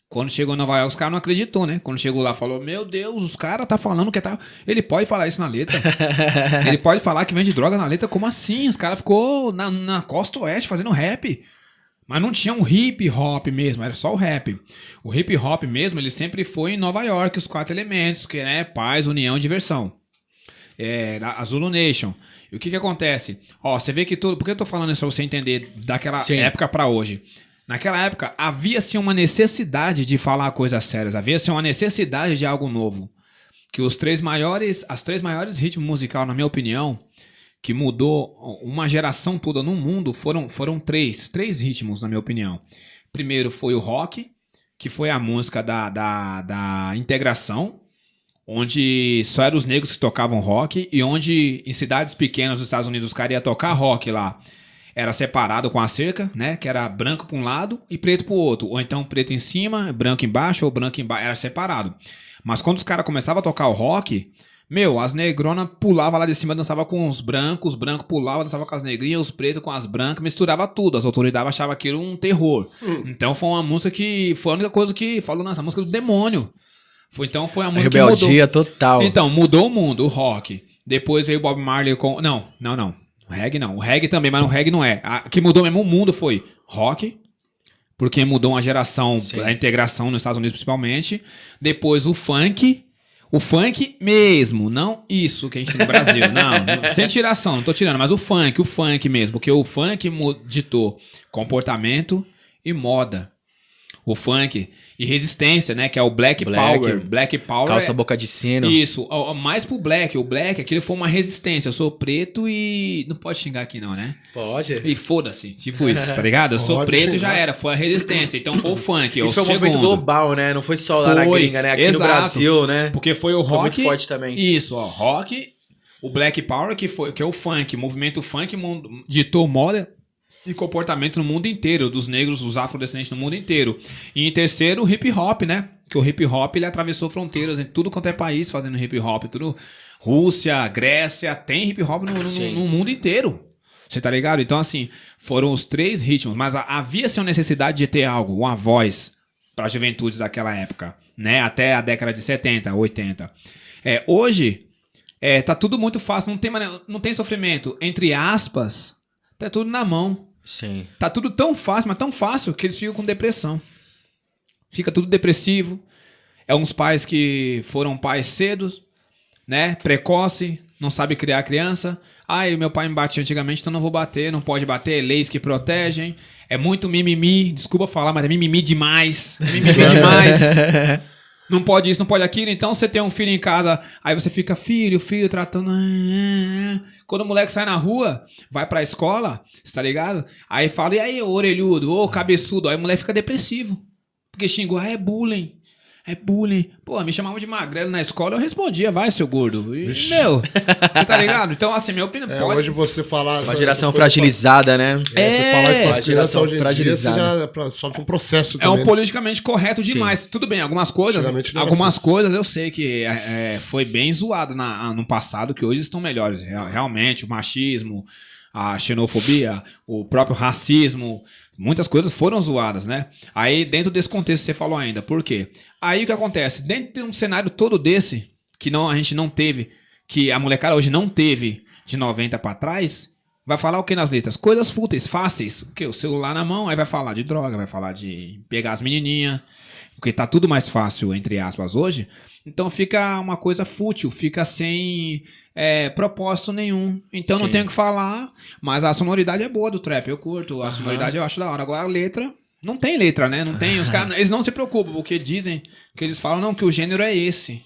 Quando chegou em Nova York, os caras não acreditou, né? Quando chegou lá, falou: Meu Deus, os caras tá falando que tá. Ele pode falar isso na letra. Ele pode falar que vende droga na letra. Como assim? Os caras ficou na, na costa oeste fazendo rap. Mas não tinha um hip hop mesmo, era só o rap. O hip hop mesmo, ele sempre foi em Nova York, os quatro elementos, que é paz, união, diversão. É, a Zulu Nation. E o que que acontece? Ó, você vê que tudo. Por que eu tô falando isso pra você entender daquela Sim. época pra hoje? Naquela época, havia-se uma necessidade de falar coisas sérias, havia-se uma necessidade de algo novo. Que os três maiores, as três maiores ritmos musical, na minha opinião, que mudou uma geração toda no mundo, foram, foram três, três ritmos, na minha opinião. Primeiro foi o rock, que foi a música da, da, da integração, onde só eram os negros que tocavam rock, e onde em cidades pequenas dos Estados Unidos os caras iam tocar rock lá. Era separado com a cerca, né? Que era branco para um lado e preto para o outro. Ou então preto em cima, branco embaixo, ou branco embaixo. Era separado. Mas quando os caras começavam a tocar o rock, meu, as negronas pulavam lá de cima, dançava com os brancos, os brancos pulavam, dançava com as negrinhas, os pretos com as brancas, misturava tudo. As autoridades achavam aquilo um terror. Então foi uma música que foi a única coisa que falou nessa música do demônio. Foi, então foi a A música que mudou. rebeldia total. Então, mudou o mundo, o rock. Depois veio o Bob Marley com. Não, não, não. O reggae não. O reggae também, mas o reggae não é. A que mudou mesmo o mundo foi rock, porque mudou uma geração, Sim. a integração nos Estados Unidos principalmente. Depois o funk. O funk mesmo, não isso que a gente tem no Brasil. não, sem tiração, não tô tirando, mas o funk, o funk mesmo, porque o funk ditou comportamento e moda. O funk e resistência, né? Que é o Black, Black, Power. Black Power Calça é- boca de sino. isso, mais pro Black. O Black, aquilo foi uma resistência. Eu sou preto e. Não pode xingar aqui, não, né? Pode. E foda-se, tipo isso, tá ligado? Eu sou Pode preto e já era. Foi a resistência. Então foi o funk. Isso foi um movimento segundo. global, né? Não foi só lá na Foi, gringa, né? Aqui no exato. Brasil, né? Porque foi o Foi rock. muito forte também. Isso, ó. Rock, o Black Power, que, foi, que é o funk. Movimento funk ditou moda e comportamento no mundo inteiro, dos negros, dos afrodescendentes no mundo inteiro. E em terceiro, o hip hop, né? Que o hip hop ele atravessou fronteiras em tudo quanto é país fazendo hip hop. Tudo. Rússia, Grécia, tem hip hop no, no- no mundo inteiro. Você tá ligado? Então, assim, foram os três ritmos, mas havia-se uma necessidade de ter algo, uma voz para as juventudes daquela época, né? Até a década de 70, 80. É, hoje, é, tá tudo muito fácil, não tem, não tem sofrimento. Entre aspas, tá tudo na mão. Sim. Tá tudo tão fácil, mas tão fácil que eles ficam com depressão. Fica tudo depressivo. É uns pais que foram pais cedos, né? Precoce, não sabe criar criança. Ai, meu pai me batia antigamente, então não vou bater, não pode bater, leis que protegem. É muito mimimi, desculpa falar, mas é mimimi demais. É Mimimi demais. Não pode isso, não pode aquilo. Então você tem um filho em casa, aí você fica, filho, filho, tratando. Quando o moleque sai na rua, vai pra escola, tá ligado? Aí fala, e aí, orelhudo, ô cabeçudo. Aí o moleque fica depressivo. Porque xingou, ah, é bullying. É bullying. Pô, me chamavam de magrelo na escola, eu respondia, vai, seu gordo. E, meu, você tá ligado? Então, assim, minha opinião É, pode. hoje você falar. Uma geração fragilizada, né? É, você falar isso É, pra a geração hoje em dia, fragilizada. já pra- sofre um processo É também. um né? politicamente correto Sim. demais. Tudo bem, algumas coisas. Algumas coisas eu sei que é, é, foi bem zoado na, no passado, que hoje estão melhores. Real- Realmente, o machismo, a xenofobia, o próprio racismo, muitas coisas foram zoadas, né? Aí, dentro desse contexto, você falou ainda. Por quê? Aí o que acontece? Dentro de um cenário todo desse, que não, a gente não teve, que a molecada hoje não teve de 90 pra trás, vai falar o que nas letras? Coisas fúteis, fáceis. O quê? O celular na mão, aí vai falar de droga, vai falar de pegar as menininhas. Porque tá tudo mais fácil, entre aspas, hoje. Então fica uma coisa fútil, fica sem é, propósito nenhum. Então não Sim. tenho o que falar, mas a sonoridade é boa do trap, eu curto. A Aham. sonoridade eu acho da hora. Agora a letra. Não tem letra, né? Não tem. Os caras, eles não se preocupam, porque dizem que eles falam, não, que o gênero é esse.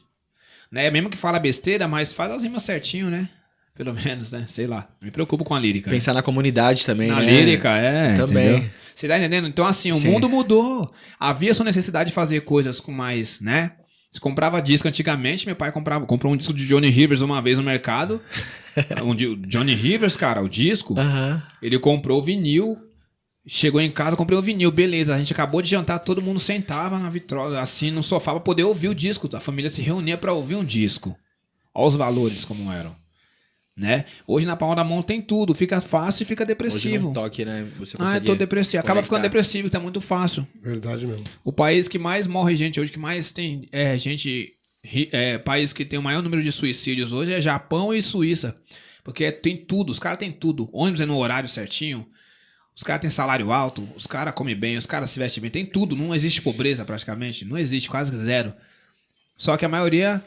Né? Mesmo que fala besteira, mas faz as rimas certinho, né? Pelo menos, né? Sei lá. Me preocupo com a lírica. Pensar na comunidade também, Na né? lírica, é. Também. entendeu? Você tá entendendo? Então, assim, o Sim. mundo mudou. Havia essa necessidade de fazer coisas com mais, né? Você comprava disco antigamente, meu pai comprava, comprou um disco de Johnny Rivers uma vez no mercado. um Johnny Rivers, cara, o disco, ele comprou o vinil. Chegou em casa, comprei o vinil, beleza. A gente acabou de jantar, todo mundo sentava na vitrola, assim, no sofá, pra poder ouvir o disco. A família se reunia pra ouvir um disco. Olha os valores como eram. Né? Hoje na palma da mão tem tudo, fica fácil e fica Hoje depressivo. num toque, né? Você Ah, tô depressivo. Acaba ficando depressivo, tá muito fácil. Verdade mesmo. O país que mais morre gente hoje, que mais tem é, gente. É, país que tem o maior número de suicídios hoje é Japão e Suíça. Porque tem tudo, os caras têm tudo. Ônibus é no horário certinho. Os caras têm salário alto, os caras comem bem, os caras se vestem bem, tem tudo. Não existe pobreza praticamente, não existe, quase zero. Só que a maioria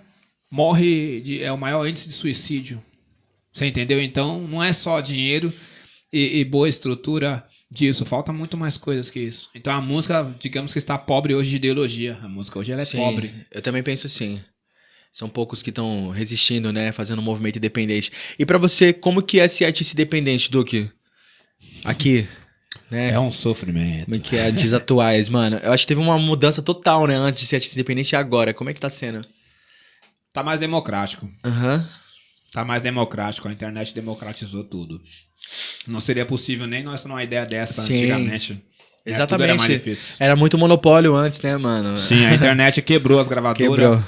morre, de, é o maior índice de suicídio. Você entendeu? Então não é só dinheiro e, e boa estrutura disso, falta muito mais coisas que isso. Então a música, digamos que está pobre hoje de ideologia. A música hoje ela é Sim, pobre. Eu também penso assim. São poucos que estão resistindo, né? Fazendo um movimento independente. E pra você, como que é ser artista independente, Duque? Aqui, né? É um sofrimento. Como é que é dias atuais, mano? Eu acho que teve uma mudança total, né? Antes de ser artista independente e agora. Como é que tá sendo? Tá mais democrático. Aham. Tá mais democrático. A internet democratizou tudo. Não seria possível nem nós ter uma ideia dessa Sim. antigamente. Exatamente. Era mais difícil. Era muito monopólio antes, né, mano? Sim, a internet quebrou as gravadoras. Quebrou.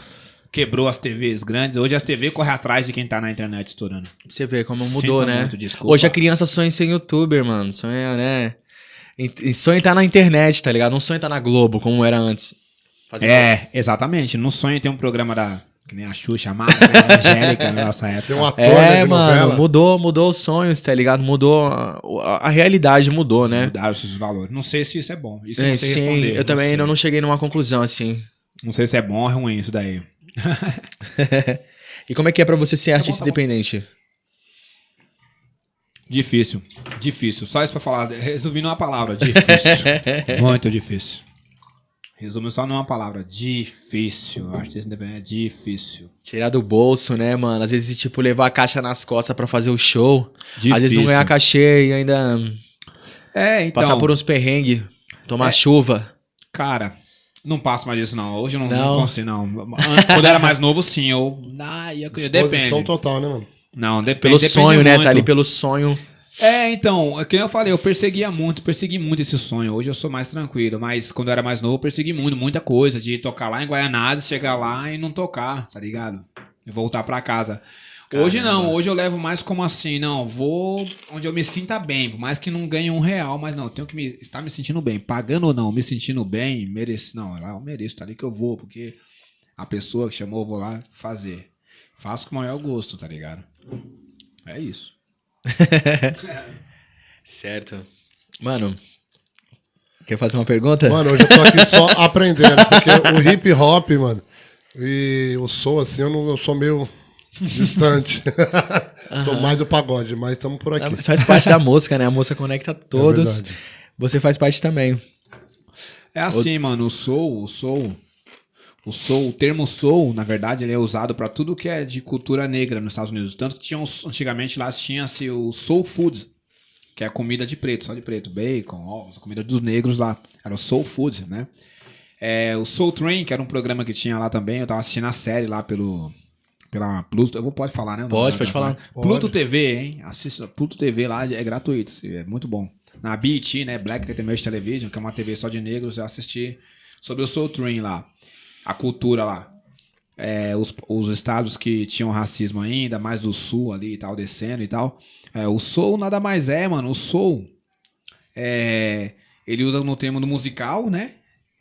Quebrou as TVs grandes. Hoje as TVs correm atrás de quem tá na internet estourando. Você ver como mudou, Sinto né? muito. Hoje a criança sonha em ser youtuber, mano. Sonha, né? Em- em- Sonha em estar na internet, tá ligado? Não sonha em estar na Globo, como era antes. Fazer É, exatamente. No sonho tem um programa da. Que nem a Xuxa, a Mara, a Angélica na nossa época. Ser um ator né, É, de mano, novela. mudou, mudou os sonhos, tá ligado? Mudou a, a- a realidade mudou, né? Mudaram esses valores. Não sei se isso é bom. Isso eu É, não sei sim, responder. eu também sei. ainda não cheguei numa conclusão assim. Não sei se é bom ou é ruim isso daí. E como é que é pra você ser artista tá bom. independente? Difícil. Difícil. Só isso pra falar. Resumindo uma palavra. Difícil. Muito difícil. Resumindo só numa palavra. Difícil. Artista independente é difícil. Tirar do bolso, né, mano? Às vezes, tipo, levar a caixa nas costas pra fazer o show. Difícil. Às vezes não ganhar cachê e ainda É, então. passar por uns perrengues, tomar É. chuva. Cara, não passo mais disso, não. Hoje eu não, Não. não consigo, não. Quando eu era mais novo, sim. Eu. Ah, eu, Posição depende. total, né, mano? Não, depende. Pelo depende sonho, né? muito. Tá ali pelo sonho. É, então, é que eu falei, eu perseguia muito, persegui muito esse sonho. Hoje eu sou mais tranquilo, mas quando eu era mais novo, eu persegui muito, muita coisa, de tocar lá em Guaianazes, chegar lá e não tocar, tá ligado? E voltar pra casa. Hoje não, hoje eu levo mais como assim, não, vou onde eu me sinta bem, por mais que não ganhe um real, mas não, tenho que me, estar me sentindo bem, pagando ou não, me sentindo bem, mereço, não, lá eu mereço, tá ali que eu vou, porque a pessoa que chamou, eu vou lá fazer. Faço com o maior gosto, tá ligado? É isso. Certo. Mano, quer fazer uma pergunta? Mano, hoje eu tô aqui só aprendendo, porque o hip hop, mano, e o soul, assim, eu, não, eu sou meio distante. sou mais do pagode, mas estamos por aqui. Isso faz parte da música, né? A música conecta todos. É. Você faz parte também. É assim, mano, o soul, o soul, o soul, o termo soul, na verdade, ele é usado pra tudo que é de cultura negra nos Estados Unidos. Tanto que tinha os- antigamente lá tinha-se o soul food, que é a comida de preto, só de preto, bacon, ovos, a comida dos negros lá. Era o soul food, né? É, o Soul Train, que era um programa que tinha lá também, eu tava assistindo a série lá pelo pela Pluto, eu vou pode falar, né? Pode, pode falar. Pluto Pode. TV, hein? Assista Pluto TV lá, é gratuito, é muito bom. Na BET, né, Black Entertainment Television, que é uma TV só de negros, eu assisti sobre o Soul Train lá, a cultura lá. É, os, os estados que tinham racismo ainda, mais do sul ali e tal, descendo e tal. É, o soul nada mais é, mano. O soul, é, ele usa no termo do musical, né?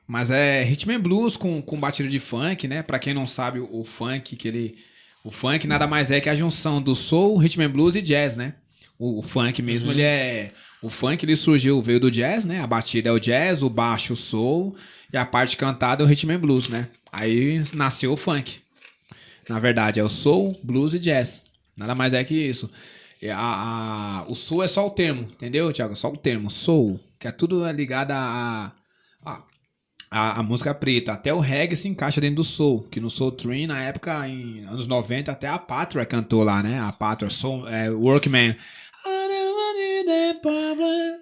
Mas é rhythm and blues com, com batida de funk, né? Pra quem não sabe, o, o funk que ele... O funk nada mais é que a junção do soul, rhythm and blues e jazz, né? O, o funk mesmo, ele é... O funk, ele surgiu, veio do jazz, né? A batida é o jazz, o baixo o soul e a parte cantada é o rhythm and blues, né? Aí nasceu o funk. Na verdade, é o soul, blues e jazz. Nada mais é que isso. A- a- o soul é só o termo, entendeu, Thiago? Só o termo, soul. Que é tudo ligado a, a, a, a música preta. Até o reggae se encaixa dentro do soul. Que no Soul Train, na época, em anos 90, até a Patra cantou lá, né? A Patra, soul, é, Workman. Problem.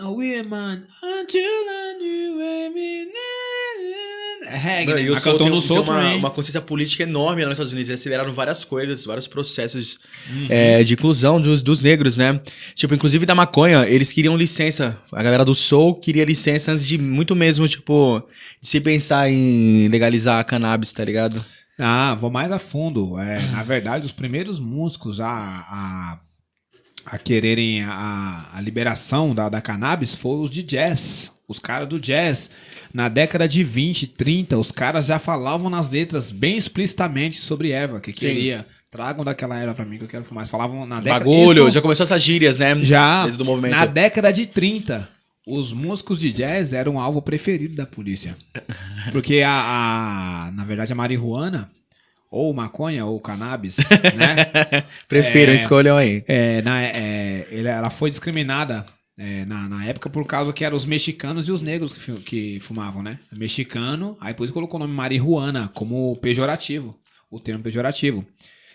Woman until I knew every É reggae, Mano, né? e o Soul tem, no tem Soul uma, uma consciência política enorme lá nos Estados Unidos. Eles aceleraram várias coisas, vários processos Uhum. é, de inclusão dos, dos negros, né? Tipo, inclusive da maconha, eles queriam licença. A galera do Soul queria licença antes de muito mesmo, tipo, de se pensar em legalizar a cannabis, tá ligado? Ah, vou mais a fundo. É, na verdade, os primeiros músicos a, a, a quererem a, a liberação da, da cannabis foram os de jazz. Os caras do jazz. Na década de 20, 30, os caras já falavam nas letras bem explicitamente sobre erva, que Sim. queria. Tragam daquela erva pra mim que eu quero fumar. Eles falavam na década Bagulho, Isso já começou essas gírias, né? já Dentro do movimento. na década de 30, os músicos de jazz eram o alvo preferido da polícia. Porque a, a- na verdade, a marihuana, ou maconha, ou cannabis, né? Prefiram, É. escolham aí. É, na- é, ela foi discriminada é, na, na época por causa que eram os mexicanos e os negros que, que fumavam, né? Mexicano, aí depois colocou o nome marihuana como pejorativo, o termo pejorativo.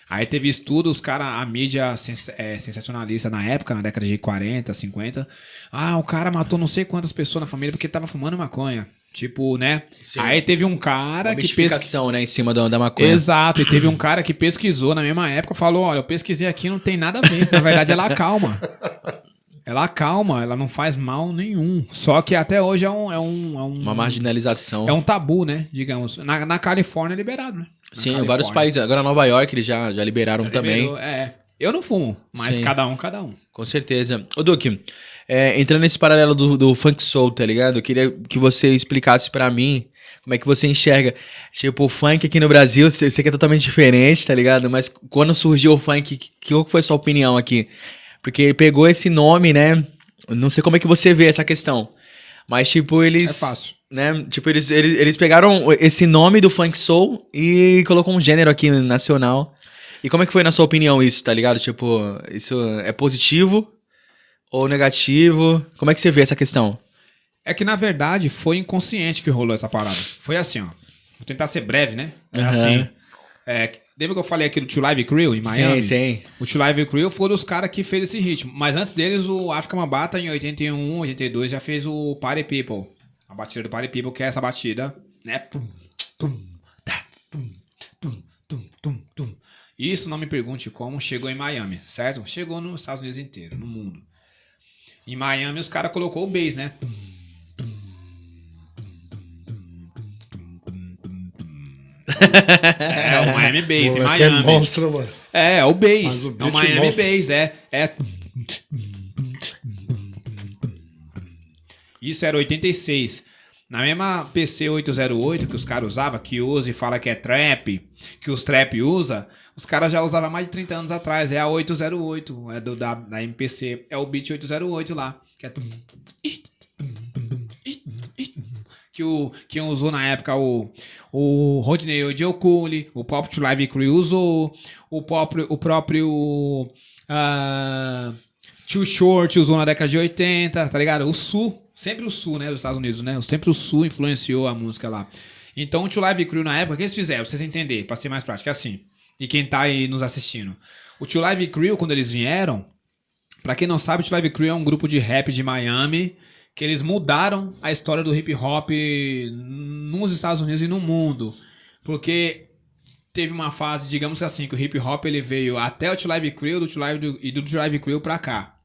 Aí teve estudo, os caras, a mídia sens- é, sensacionalista na época, na década de 40, 50. Ah, o cara matou não sei quantas pessoas na família porque tava fumando maconha. Tipo, né? Sim. Aí teve um cara Uma que pesquisou. né, em cima da, da maconha. Exato, e teve um cara que pesquisou na mesma época falou: olha, eu pesquisei aqui, não tem nada a ver. Na verdade, ela acalma. Ela acalma, ela não faz mal nenhum. Só que até hoje é um. É um, é um, Uma marginalização. é um tabu, né? Digamos. Na, na Califórnia é liberado, né? Na Sim, Califórnia. vários países. Agora Nova York eles já, já liberaram Já também. liberou, É. Eu não fumo, mas Sim. cada um, cada um. Com certeza. Ô, Duque, é, entrando nesse paralelo do, do funk soul, tá ligado? Eu queria que você explicasse pra mim como é que você enxerga. Tipo, o funk aqui no Brasil, eu sei que é totalmente diferente, tá ligado? Mas quando surgiu o funk, qual foi a sua opinião aqui? Porque ele pegou esse nome, né? Não sei como é que você vê essa questão. Mas, tipo, eles. É fácil. Né? Tipo, eles, eles, eles pegaram esse nome do funk soul e colocou um gênero aqui nacional. E como é que foi, na sua opinião, isso, tá ligado? Tipo, isso é positivo ou negativo? Como é que você vê essa questão? É que na verdade foi inconsciente que rolou essa parada. Foi assim, ó. Vou tentar ser breve, né? É Aham. assim. É, lembra que eu falei aqui do Two Live Crew em Miami? Sim, sim. O Two Live Crew foi dos caras que fez esse ritmo. Mas antes deles, o África Mabata, em 81, 82, já fez o Party People. A batida do Party People, que é essa batida, né? Tum, tum, tá, tum, tum, tum, tum. Isso não me pergunte como chegou em Miami, certo? Chegou nos Estados Unidos inteiro, no mundo. Em Miami, os caras colocou o bass, né? É, o Miami Bass, em é Miami. monstro, mano. É, é o bass. Mas o é o Miami mostra. Bass, é. é. Isso era 86. Na mesma PC 808 que os caras usavam, que usa e fala que é trap, que os trap usa, os caras já usavam mais de 30 anos atrás. É a 808, é do, da, da MPC. É o beat 808 lá. Que é. Que, o, que usou na época o, o Rodney Odiokuli, o Pop Live Crew usou, o próprio, o próprio ah, Too Short usou na década de 80, tá ligado? O Sul, sempre o Sul, né, dos Estados Unidos, né? Sempre o Sul influenciou a música lá. Então o Too Live Crew na época, o que eles fizeram? Pra vocês entenderem, pra ser mais prático, é assim. E quem tá aí nos assistindo. O Too Live Crew, quando eles vieram, pra quem não sabe, o Too Live Crew é um grupo de rap de Miami que eles mudaram a história do hip hop nos Estados Unidos e no mundo. Porque teve uma fase, digamos que assim, que o hip hop ele veio até o T-Live Crew do T-Live do- e do T-Live Crew pra cá.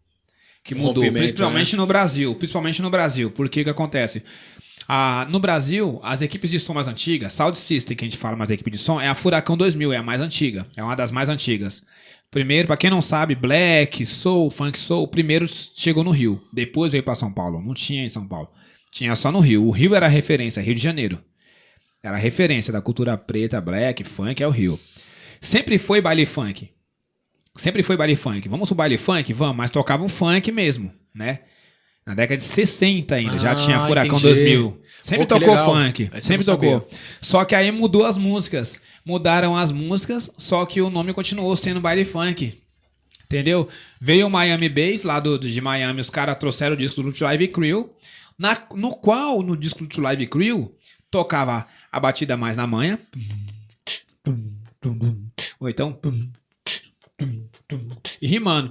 Que mudou, principalmente no Brasil. Principalmente no Brasil. Porque o que acontece? No Brasil, as equipes de som mais antigas, Sound System, que a gente fala mais da equipe de som, é a Furacão 2000, é a mais antiga. É uma das mais antigas. Primeiro, pra quem não sabe, Black, Soul, Funk Soul, primeiro chegou no Rio. Depois veio pra São Paulo. Não tinha em São Paulo. Tinha só no Rio. O Rio era referência, Rio de Janeiro. Era referência da cultura preta, black, funk, é o Rio. Sempre foi baile funk. Sempre foi baile funk. Vamos pro baile funk? Vamos, mas tocava um funk mesmo, né? Na década de 60 ainda, já Ah, tinha Furacão entendi. 2000. Sempre que tocou legal. funk, sempre tocou. Só que aí mudou as músicas. Mudaram as músicas, só que o nome continuou sendo baile funk. Entendeu? Veio o Miami Bass, lá do, de Miami, os caras trouxeram o disco do Live Crew, na, no qual, no disco do Live Crew, tocava a batida mais na manha. Ou então. E rimando.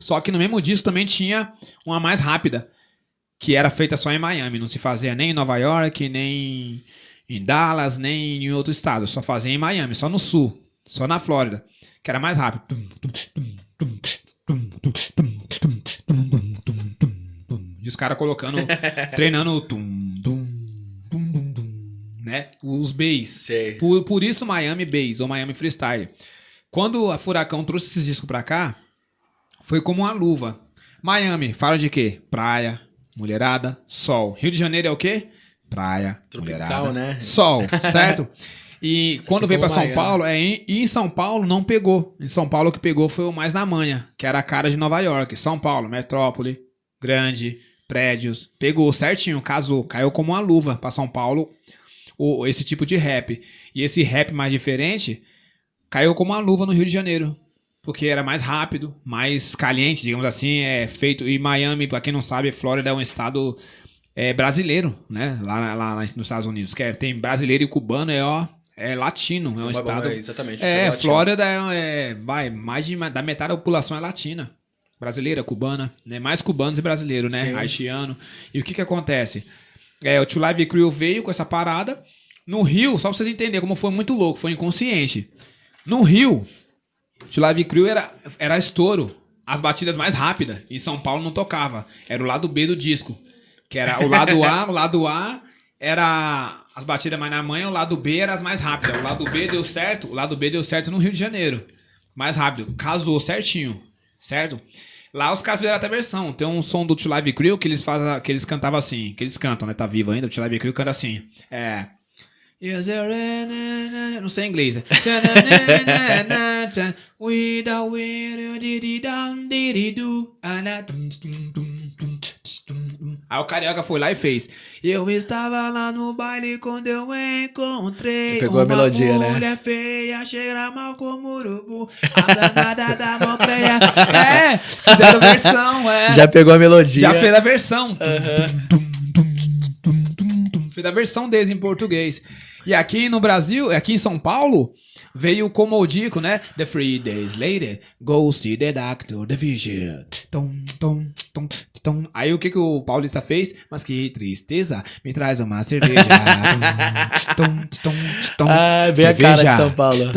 Só que no mesmo disco também tinha uma mais rápida, que era feita só em Miami. Não se fazia nem em Nova York, nem em Dallas, nem em outro estado. Só fazia em Miami, só no sul, só na Flórida, que era mais rápido. E os caras colocando, treinando tum, tum, tum, tum, né? os bass. Por, por isso Miami Bass ou Miami Freestyle. Quando a Furacão trouxe esses discos pra cá, foi como uma luva. Miami, fala de quê? Praia, mulherada, sol. Rio de Janeiro é o quê? Praia, Tropical, mulherada, né? sol, certo? E quando Assim veio pra como São Miami. Paulo, é, e em São Paulo não pegou. Em São Paulo o que pegou foi o mais na manha, que era a cara de Nova York. São Paulo, metrópole, grande, prédios. Pegou certinho, casou, caiu como uma luva pra São Paulo o, esse tipo de rap. E esse rap mais diferente caiu como uma luva no Rio de Janeiro. Porque era mais rápido, mais caliente, digamos assim, é feito. E Miami, pra quem não sabe, Flórida é um estado é, brasileiro, né? Lá, lá, lá nos Estados Unidos. Que é- tem brasileiro e cubano, é ó, é latino, é um estado. Exatamente. É, latino. Flórida é, é- vai, mais de, da metade da população é latina. Brasileira, cubana, né? Mais cubanos e brasileiros, né? Sim. Haitiano. E o que que acontece? É, o Two Live Crew veio com essa parada. No Rio, só pra vocês entenderem como foi muito louco, foi inconsciente. No Rio, Two Live Crew era, era estouro. As batidas mais rápidas. Em São Paulo não tocava. Era o lado B do disco. Que era o lado A, o lado A era as batidas mais na manhã, o lado B era as mais rápidas. O lado B deu certo, o lado B deu certo no Rio de Janeiro. Mais rápido, casou certinho, certo? Lá os caras fizeram até versão. Tem um som do Two Live Crew que eles fazem, que eles cantavam assim, que eles cantam, né? Tá vivo ainda, o Two Live Crew canta assim. É. Is there any- Não sei inglês. né? We down do. Aí o carioca foi lá e fez. Eu estava lá no baile quando eu encontrei. Pegou a uma melodia, né? mulher feia, cheira mal como urubu. A danada da mocreia. É, fizeram versão, é. Já pegou a melodia. Já fez a versão. Fez a versão deles em português. E aqui no Brasil, aqui em São Paulo, veio o Comodico, né? The three days later, go see the doctor, the vision. Tom, tom, tom, tom. Aí o que, que o Paulista fez? Mas que tristeza, me traz uma cerveja. Tom, tom, tom, Ah, bem a cara de. São Paulo.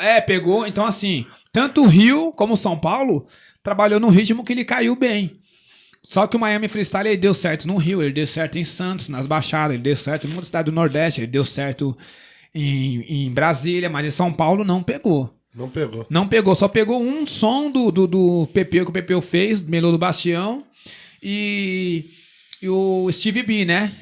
É, pegou. Então, assim, tanto o Rio como São Paulo trabalhou no ritmo que ele caiu bem. Só que o Miami Freestyle ele deu certo no Rio, ele deu certo em Santos, nas Baixadas, ele deu certo em muita cidade do Nordeste, ele deu certo em, em Brasília, mas em São Paulo não pegou. Não pegou. Não pegou, só pegou um som do, do, do Pepeu que o Pepeu fez, Melô do Bastião, e, e o Steve B, né?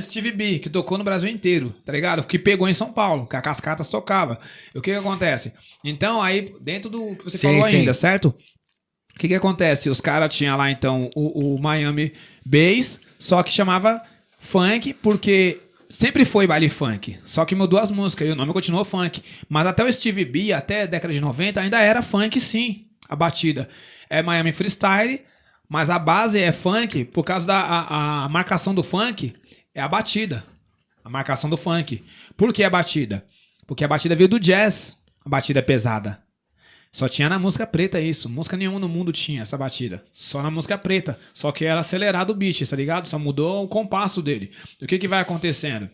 Steve B, que tocou no Brasil inteiro, tá ligado? Que pegou em São Paulo, que a Cascatas tocava. E o que que acontece? Então, aí, dentro do que você Sim, falou sim. ainda, certo? O que que acontece? Os caras tinham lá, então, o, o Miami Bass, só que chamava funk, porque sempre foi baile funk, só que mudou as músicas e o nome continuou funk. Mas até o Steve B, até a década de 90, ainda era funk sim, a batida. É Miami Freestyle, mas a base é funk por causa da a, a marcação do funk, é a batida. A marcação do funk. Por que a batida? Porque a batida veio do jazz, a batida pesada. Só tinha na música preta isso. Música nenhuma no mundo tinha essa batida. Só na música preta. Só que era acelerado o beat, tá ligado? Só mudou o compasso dele. O que que vai acontecendo?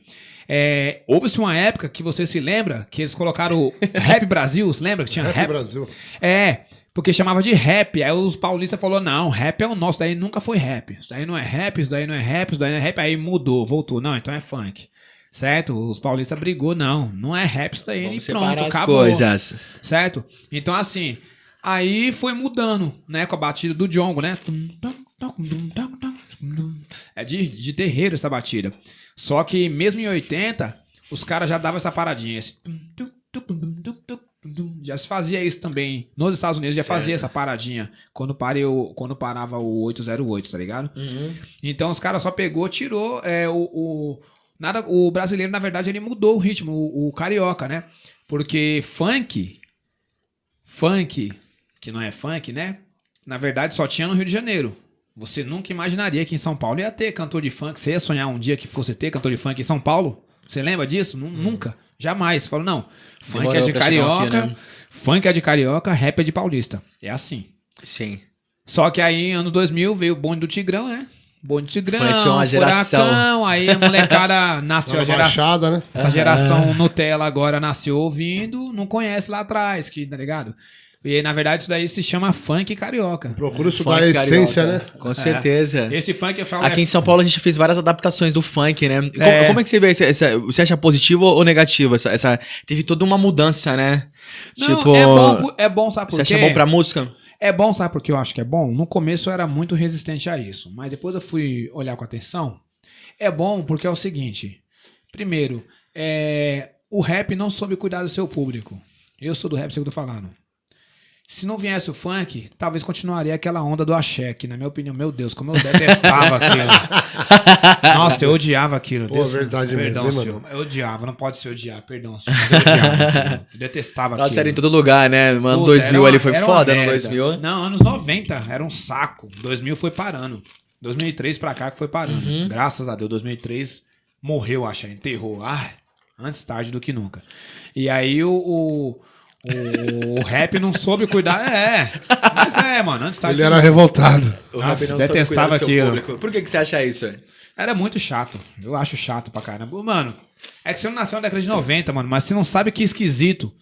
É, Houve-se uma época que você se lembra que eles colocaram Rap Brasil, se lembra que tinha Rap rap? Brasil. É, porque chamava de rap. Aí os paulistas falaram, não, rap é o nosso, daí nunca foi rap. Isso daí não é rap, isso daí não é rap, isso daí não é rap. Aí mudou, voltou. Não, então é funk. Certo? Os paulistas brigou, não, não é rap isso daí. Vamos pronto, acabou. coisas. Certo? Então, assim, aí foi mudando, né? Com a batida do Jongo, né? É de, de terreiro essa batida. Só que mesmo em 80, os caras já davam essa paradinha. Esse... Já se fazia isso também. Nos Estados Unidos já Certo. fazia essa paradinha. Quando, parei o, quando parava o 808, tá ligado? Uhum. Então os caras só pegou, tirou é, o, o- nada, o brasileiro na verdade ele mudou o ritmo, o, o carioca, né? Porque funk, funk que não é funk, né? Na verdade só tinha no Rio de Janeiro. Você nunca imaginaria que em São Paulo ia ter cantor de funk. Você ia sonhar um dia que fosse ter cantor de funk em São Paulo? Você lembra disso? Nu- Nunca. Jamais. Falou, não. Funk Demorou é de chegar aqui, carioca, né? funk é de carioca, rap é de paulista. É assim. Sim. Só que aí, em anos 2000, veio o bonde do Tigrão, né? Bonde Tigrão, Influenciou uma geração. Furacão, aí a molecada nasceu Na a geração. Baixada, né? Essa geração Nutella agora nasceu ouvindo, não conhece lá atrás, que, tá ligado? E aí, na verdade, isso daí se chama funk carioca. Procura estudar Funk a essência, carioca. né? Com certeza. Esse funk eu falo Aqui é em São Paulo a gente fez várias adaptações do funk, né? Como, É. como é que você vê? esse- essa- você acha positivo ou negativo? Essa, essa- teve toda uma mudança, né? Não, tipo, é bom, é bom, sabe por você quê? acha bom pra música? É bom, sabe por que eu acho que é bom? No começo eu era muito resistente a isso, mas depois eu fui olhar com atenção. É bom porque é o seguinte: primeiro, é, o rap não soube cuidar do seu público. Eu sou do rap, sei o que eu tô falando. Se não viesse o funk, talvez continuaria aquela onda do axé, que na minha opinião, meu Deus, como eu detestava aquilo. Nossa, eu odiava aquilo. Pô, verdade mesmo, Perdão, né, senhor. mano? Eu odiava, não pode ser odiar, perdão, senhor. mas Eu odiava aquilo. Eu detestava aquilo. Nossa, era em todo lugar, né? Mano, Puta, 2000 era uma- ali foi foda no merda. 2000. Não, anos 90 era um saco. 2000 foi parando. 2003 pra cá que foi parando. Uhum. Graças a Deus, 2003 morreu, acho, enterrou. Ah, antes tarde do que nunca. E aí o, o, o- rap não soube cuidar. É, mas é, mano, antes tarde Ele do era revoltado. O rap não soube detestava cuidar do seu aquilo. público. Por que, que você acha isso? velho? Era muito chato. Eu acho chato pra caramba. Mano, é que você não nasceu na década de 90, mano, mas você não sabe que esquisito.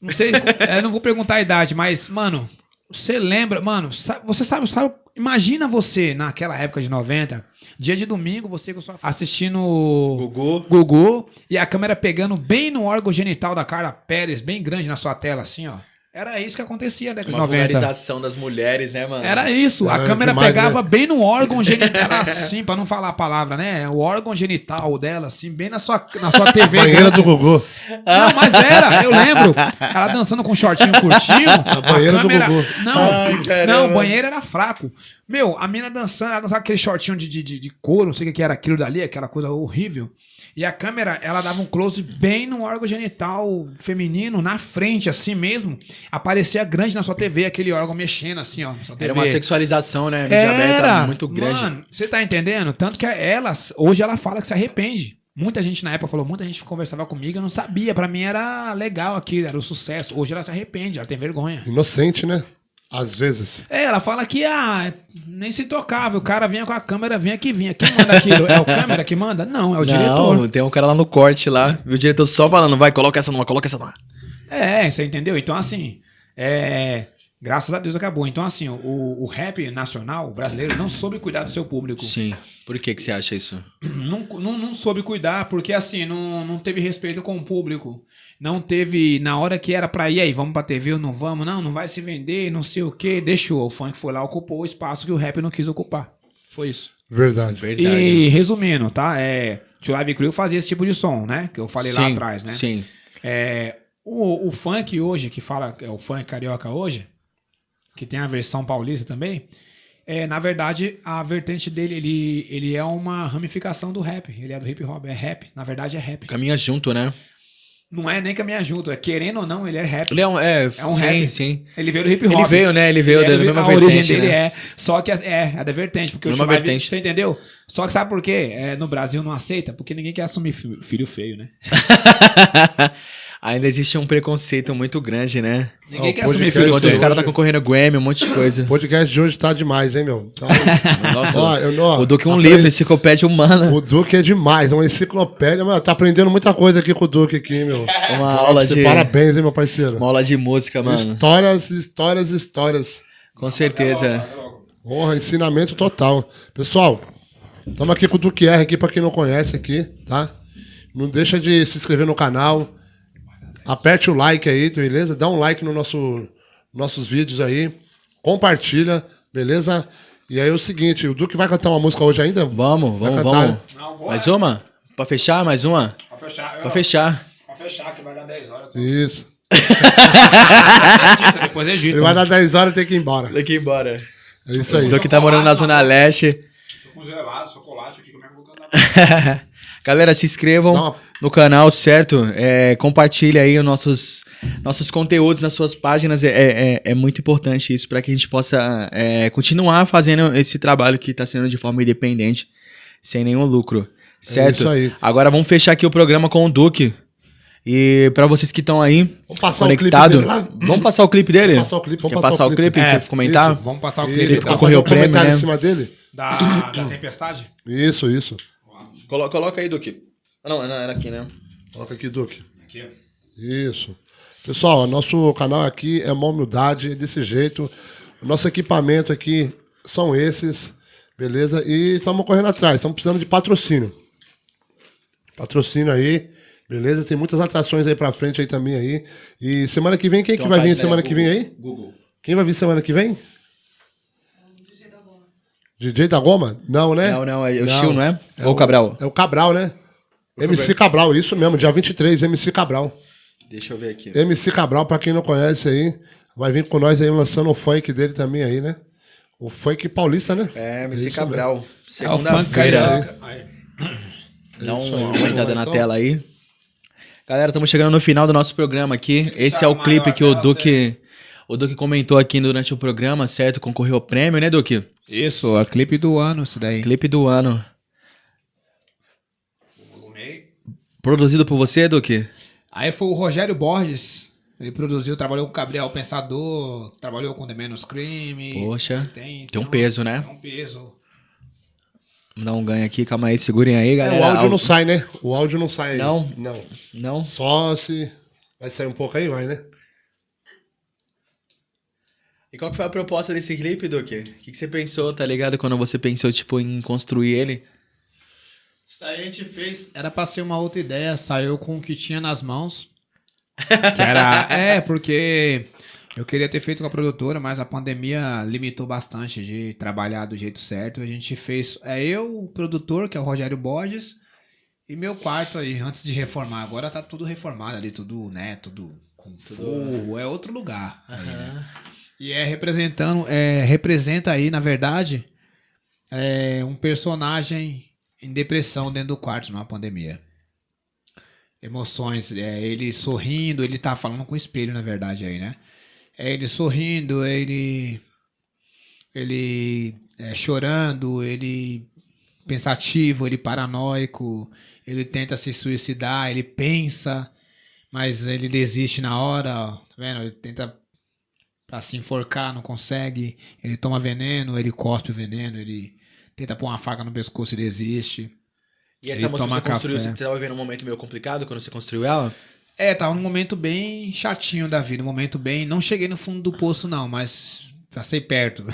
Não sei, eu não vou perguntar a idade, mas, mano, você lembra, mano, você sabe, sabe, imagina você naquela época de 90, dia de domingo, você com sua assistindo Gugu. Gugu e a câmera pegando bem no órgão genital da Carla Pérez, bem grande na sua tela, assim, ó. Era isso que acontecia na década de Uma 90. vulgarização das mulheres, né, mano? Era isso, a Era câmera demais, pegava né? bem no órgão genital, assim, pra não falar a palavra, né? O órgão genital dela, assim, bem na sua, na sua TV. Banheira do Gugu. Não, mas era, eu lembro. Ela dançando com um shortinho curtinho. A banheira do Gugu. Não, Ai, não, o banheiro era fraco. Meu, a mina dançando, ela dançava aquele shortinho de, de, de, de couro, não sei o que que era aquilo dali, aquela coisa horrível. E a câmera, ela dava um close bem no órgão genital feminino, na frente, assim mesmo. Aparecia grande na sua TV, aquele órgão mexendo assim, ó. Na sua TV. Era uma sexualização, né? Mídia aberta Era muito grande. Mano, você tá entendendo? Tanto que ela, hoje ela fala que se arrepende. Muita gente na época falou, muita gente conversava comigo, eu não sabia. Pra mim era legal aquilo, era o sucesso. Hoje ela se arrepende, ela tem vergonha. Inocente, né? Às vezes. É, ela fala que ah, nem se tocava. O cara vinha com a câmera, vinha que vinha. Quem manda aquilo? É o câmera que manda? Não, é o diretor. Não, tem um cara lá no corte lá. E o diretor só falando, vai, coloca essa numa, coloca essa numa. É, você entendeu? Então, assim, é, graças a Deus acabou. Então, assim, o, o rap nacional brasileiro não soube cuidar do seu público. Sim. Por que que você acha isso? não, não, não soube cuidar, porque assim, não, não teve respeito com o público. Não teve, na hora que era pra ir aí, vamos pra TV ou não vamos? Não, não vai se vender, não sei o que. Deixou. O funk foi lá, ocupou o espaço que o rap não quis ocupar. Foi isso. Verdade. Verdade. E resumindo, tá? É, Tio Live Crew fazia esse tipo de som, né? Que eu falei lá Sim, atrás, né? Sim. É, o, o funk hoje, que fala, é o funk carioca hoje, que tem a versão paulista também, é, na verdade, a vertente dele, ele, ele é uma ramificação do rap. Ele é do hip hop, é rap. Na verdade, é rap. Caminha junto, né? Não é nem caminhar junto, é querendo ou não, ele é rap. Ele é um, é, É um sim, rap. sim. Ele veio do hip hop. Ele veio, né? Ele veio Ele é da do- mesma a vertente, origem dele né? é. Só que é, é da vertente, porque Mesma o vertente. Você entendeu? Só que sabe por quê? É, no Brasil não aceita, porque ninguém quer assumir fi- filho feio, né? Ainda existe um preconceito muito grande, né? Ninguém Ó, quer assumir filho os caras tá concorrendo a Grammy, um monte de coisa. O podcast de hoje tá demais, hein, meu? Então, Nossa, ó, eu, ó, o Duque é um aprendi- livro, enciclopédia humana. O Duque é demais, é uma enciclopédia. Mano, tá aprendendo muita coisa aqui com o Duque aqui, meu. Uma aula de. Parabéns, hein, meu parceiro. Uma aula de música, mano. Histórias, histórias, histórias. Com certeza. Porra, ensinamento total. Pessoal, estamos aqui com o Duque R aqui, pra quem não conhece aqui, tá? Não deixa de se inscrever no canal. Aperte o like aí, beleza? Dá um like no nosso nossos vídeos aí. Compartilha, beleza? E aí é o seguinte, o Duque vai cantar uma música hoje ainda? Vamos, Vai vamos, cantar, vamos. né? Não, Mais uma? Pra fechar? Mais uma? Pra fechar, Pra fechar. Pra fechar, que vai dar 10 horas. Isso. Depois Egito. Ele vai dar 10 horas e tem que ir embora. Daqui embora. É isso aí. O Duque tá morando na Zona Leste. Tô com gelado, chocolate aqui, como é que eu vou cantar? Galera, se inscrevam no canal, certo? É, compartilha aí os nossos, nossos conteúdos nas suas páginas. É, é, é muito importante isso para que a gente possa é, continuar fazendo esse trabalho que está sendo de forma independente, sem nenhum lucro. Certo? É isso aí. Agora vamos fechar aqui o programa com o Duque. E para vocês que estão aí Vamos passar o clipe dele lá? vamos passar o clipe dele? Vamos passar o clipe, vamos Quer passar passar o clipe. clipe? É, você comentar? Isso, vamos passar o clipe da, concorrer fazer o prêmio, né? em cima dele? da, da tempestade. Isso, isso. Colo- Coloca aí, Duque. Ah, Não, era aqui, né? Coloca aqui, Duque. Aqui, ó. Isso. Pessoal, nosso canal aqui é uma humildade, é desse jeito. O nosso equipamento aqui são esses, beleza? E estamos correndo atrás, estamos precisando de patrocínio. Patrocínio aí, beleza? Tem muitas atrações aí pra frente aí também aí. E semana que vem, quem que vai vir semana que vem aí? Google. Quem vai vir semana que vem? DJ da Goma? Não, né? Não, não, é o Não. Chiu, não é? É Ou o Cabral? É o Cabral, né? MC Cabral, isso mesmo, dia 23, MC Cabral. Deixa eu ver aqui. MC Cabral, pra quem não conhece aí, vai vir com nós aí lançando o funk dele também aí, né? O funk paulista, né? É, Isso MC mesmo. Cabral. É o funk Segunda-feira. carioca. Aí. Dá Isso uma lá, na então. tela aí. Galera, estamos chegando no final do nosso programa aqui. Esse é o clipe que o Duque, o Duque comentou aqui durante o programa, certo? Concorreu ao prêmio, né, Duque? Isso, a clipe do ano, isso daí. Clipe do ano. Produzido por você, Duque? Aí foi o Rogério Borges. Ele produziu, trabalhou com o Gabriel Pensador, trabalhou com The Menos Crime. Poxa, tem, tem um peso, né? Tem um peso. Vamos dar um ganho aqui, calma aí, segurem aí, É, galera. o áudio Al- não sai, né? O áudio não sai. aí. Não? Não. Não? Só se. Vai sair um pouco aí, vai, né? E qual que foi a proposta desse clipe, Duque? O que, que você pensou, tá ligado? Quando você pensou, tipo, em construir ele? Isso daí a gente fez. Era pra ser uma outra ideia, saiu com o que tinha nas mãos. Que era. é, porque eu queria ter feito com a produtora, mas a pandemia limitou bastante de trabalhar do jeito certo. A gente fez. É eu, o produtor, que é o Rogério Borges, e meu quarto aí, antes de reformar. Agora tá tudo reformado ali, tudo, né? Tudo com forro, é outro lugar. aí, né? E é representando, é, representa aí, na verdade, é, um personagem em depressão dentro do quarto numa pandemia. Emoções, é, ele sorrindo, ele tá falando com o espelho, na verdade, aí, né? É ele sorrindo, ele. Ele é, chorando, ele pensativo, ele paranoico, ele tenta se suicidar, ele pensa, mas ele desiste na hora, ó, tá vendo? Ele tenta pra se enforcar, não consegue, ele toma veneno, ele cospe o veneno, ele tenta pôr uma faca no pescoço e desiste. E essa Ele música toma você construiu, café. você tava vivendo um momento meio complicado quando você construiu ela? É, tava num momento bem chatinho da vida, um momento bem. Não cheguei no fundo do poço, não, mas passei perto.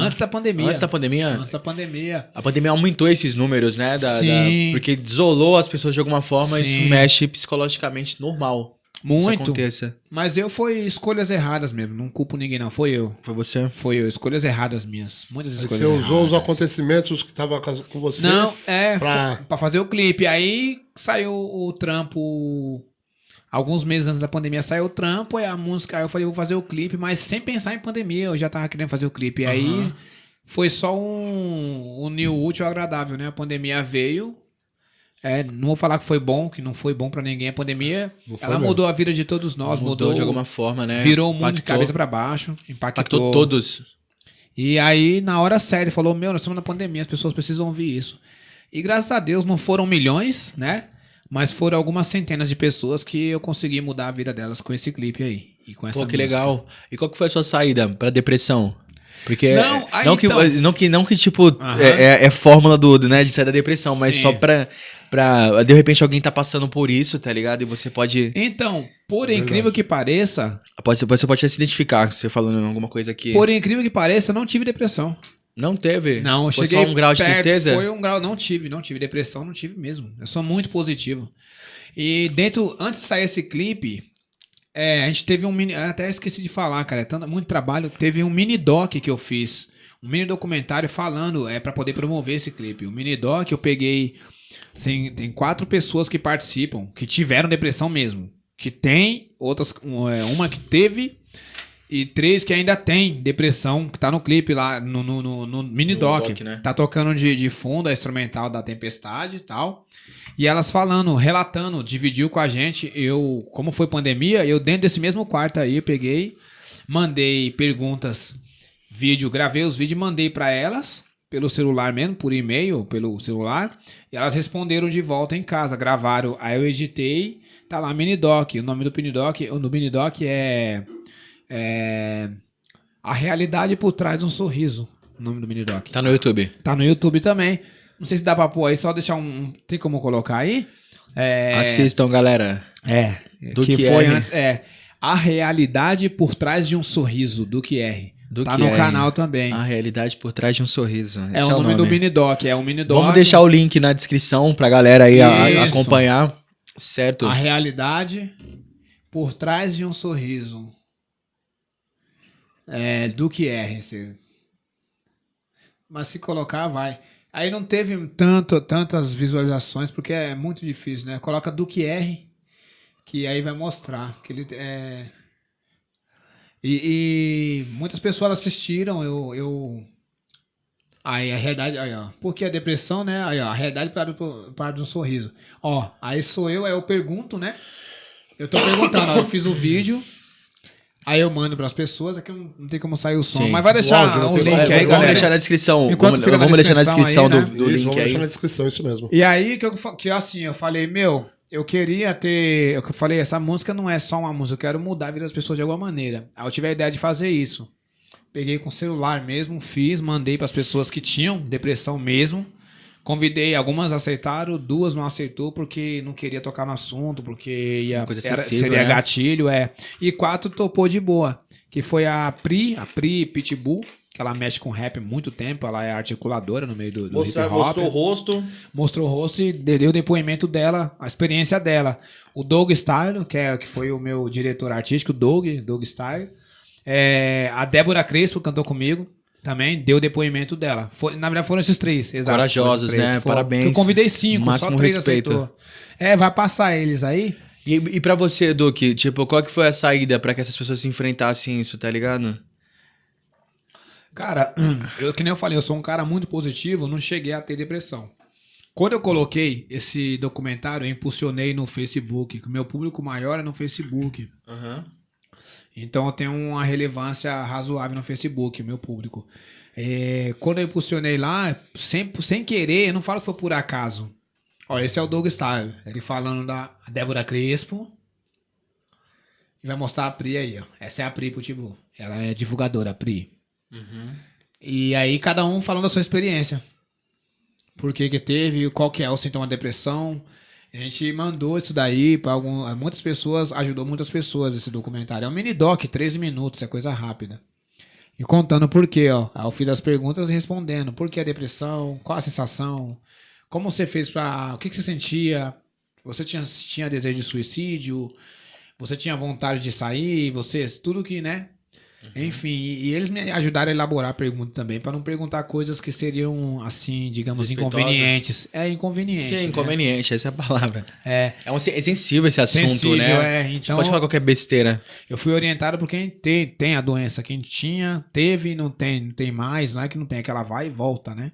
Antes da pandemia. Antes da pandemia? Antes da pandemia. A pandemia aumentou esses números, né? Da, Sim. da- porque desolou as pessoas de alguma forma, isso Sim. mexe psicologicamente normal. Muito. aconteça. Mas eu foi escolhas erradas mesmo. Não culpo ninguém, não. Foi eu. Foi você? Foi eu. Escolhas erradas minhas. Muitas Aí escolhas você erradas. usou os acontecimentos que estavam com você. Não, é, pra- pra... fazer o clipe. Aí saiu o trampo. Alguns meses antes da pandemia saiu o trampo, aí a música, aí eu falei, vou fazer o clipe, mas sem pensar em pandemia, eu já tava querendo fazer o clipe. Aí Aham. foi só um, um new útil agradável, né? A pandemia veio. É, não vou falar que foi bom, que não foi bom pra ninguém a pandemia. Ela mesmo. mudou a vida de todos nós, mudou, mudou, de alguma forma, né? virou o mundo de Impactou- cabeça pra baixo, impactou, Impactou todos. e aí, na hora séria, falou: Meu, nós estamos na pandemia, as pessoas precisam ouvir isso. E graças a Deus não foram milhões, né? Mas foram algumas centenas de pessoas que eu consegui mudar a vida delas com esse clipe aí. E com essa Pô, que música. legal. E qual que foi a sua saída pra depressão? Porque Não, aí não, que, então- não que não que tipo é, é- é fórmula do, né, de sair da depressão, mas Sim. só pra, pra de repente alguém tá passando por isso, tá ligado? E você pode Então, por Verdade. incrível que pareça, pode você pode se identificar você falando alguma coisa que por incrível que pareça, eu não tive depressão. não teve. Não, eu foi cheguei só um grau de perto, tristeza. Foi um grau, não tive, não tive depressão, não tive mesmo. Eu sou muito positivo. E dentro, antes de sair esse clipe, é, a gente teve um mini, até esqueci de falar, cara, é tanto, muito trabalho. Teve um mini doc que eu fiz, um mini documentário falando, é para poder promover esse clipe. O mini doc eu peguei, assim, tem quatro pessoas que participam, que tiveram depressão mesmo, que tem outras, é, uma que teve e três que ainda tem depressão, que tá no clipe lá, no, no, no- no mini No doc. doc, né? Tá tocando de, de fundo a instrumental da Tempestade e tal. E elas falando, relatando, dividiu com a gente. Eu, como foi pandemia, eu dentro desse mesmo quarto aí, eu peguei, mandei perguntas, vídeo, gravei os vídeos e mandei pra elas, pelo celular mesmo, por e-mail, pelo celular. E elas responderam de volta em casa, gravaram. Aí eu editei, tá lá, mini doc. O nome do mini doc, o mini doc é é, A Realidade por Trás de um Sorriso. O nome do mini doc. Tá no YouTube. Tá no YouTube também. Não sei se dá pra pôr aí, só deixar um. Tem como colocar aí? É. Assistam, galera. É. Do que que foi R. antes. É. A realidade por trás de um sorriso, do que R. Do tá que no R. canal também. A realidade por trás de um sorriso. é Esse o nome, do mini doc. É o mini doc. Vamos deixar o link na descrição pra galera aí a- a- acompanhar. Certo? A realidade por trás de um sorriso. É, do que R. se- Mas se colocar, vai. Aí não teve tanto, tantas visualizações, porque é muito difícil, né? Coloca do que R, que aí vai mostrar. Que ele é... e, e muitas pessoas assistiram, eu... eu... Aí a realidade, aí ó, porque a depressão, né? Aí ó, a realidade para do, para do sorriso. Ó, aí sou eu, aí eu pergunto, né? Eu tô perguntando, ó, eu fiz o vídeo, aí eu mando pras pessoas, aqui não, não tem como sair o som, Sim. mas vai deixar O áudio, tem link aí, É, vamos deixar na descrição. Enquanto vamos fica na vamos deixar na descrição aí, do, né? do Isso, link vamos aí. deixar na descrição, isso mesmo. E aí que eu que assim, eu falei, meu, eu queria ter, eu falei, essa música não é só uma música, eu quero mudar a vida das pessoas de alguma maneira. Aí eu tive a ideia de fazer isso. Peguei com o celular mesmo, fiz, mandei pras pessoas que tinham depressão mesmo. Convidei, algumas aceitaram, duas não aceitou porque não queria tocar no assunto, porque ia, era- sensível, seria né? gatilho, é. E quatro topou de boa, que foi a Pri, a Pri Pitbull, que ela mexe com rap há muito tempo, ela é articuladora no meio do, do hip hop rosto. mostrou o rosto e deu o depoimento dela, a experiência dela. O Doug Style, que, é, que foi o meu diretor artístico, Doug, Doug Style. É, a Débora Crespo cantou comigo também, deu depoimento dela. Foi- na verdade foram esses três, exato. Corajosos, esses né? Foram- Parabéns. que Eu convidei cinco, Máximo só três respeito. aceitou. É, vai passar eles aí. E, e pra você, Duque, tipo, qual que foi a saída pra que essas pessoas se enfrentassem isso, tá ligado? Cara, eu que nem eu falei, eu sou um cara muito positivo, não cheguei a ter depressão. Quando eu coloquei esse documentário, eu impulsionei no Facebook, que o meu público maior é no Facebook. Então eu tenho uma relevância razoável no Facebook, meu público. É, quando eu impulsionei lá, sem, sem querer, eu não falo que foi por acaso. Ó, esse é o Doug Style. Ele falando da Débora Crespo. E vai mostrar a Pri aí, ó. Essa é a Pri Pitbull. Ela é divulgadora, a Pri. E aí cada um falando da sua experiência. Por que que teve, qual que é o sintoma da depressão. A gente mandou isso daí para muitas pessoas, ajudou muitas pessoas esse documentário. É um mini doc, 13 minutos, é coisa rápida. E contando por quê, ó. Eu fiz as perguntas respondendo. Por que a depressão? Qual a sensação? Como você fez pra. O que, que você sentia? Você tinha, tinha desejo de suicídio? Você tinha vontade de sair? Você. Tudo que, né? Enfim, e, e eles me ajudaram a elaborar a pergunta também, para não perguntar coisas que seriam, assim, digamos, inconvenientes. É inconveniente. Sim, né? inconveniente, essa é a palavra. É. É, um, é sensível esse assunto, Sensível, né? é. Não Então, pode falar qualquer besteira. eu fui orientado por quem tem, tem a doença. Quem tinha, teve, não tem, não tem mais, não é que não tem, é que ela vai e volta, né?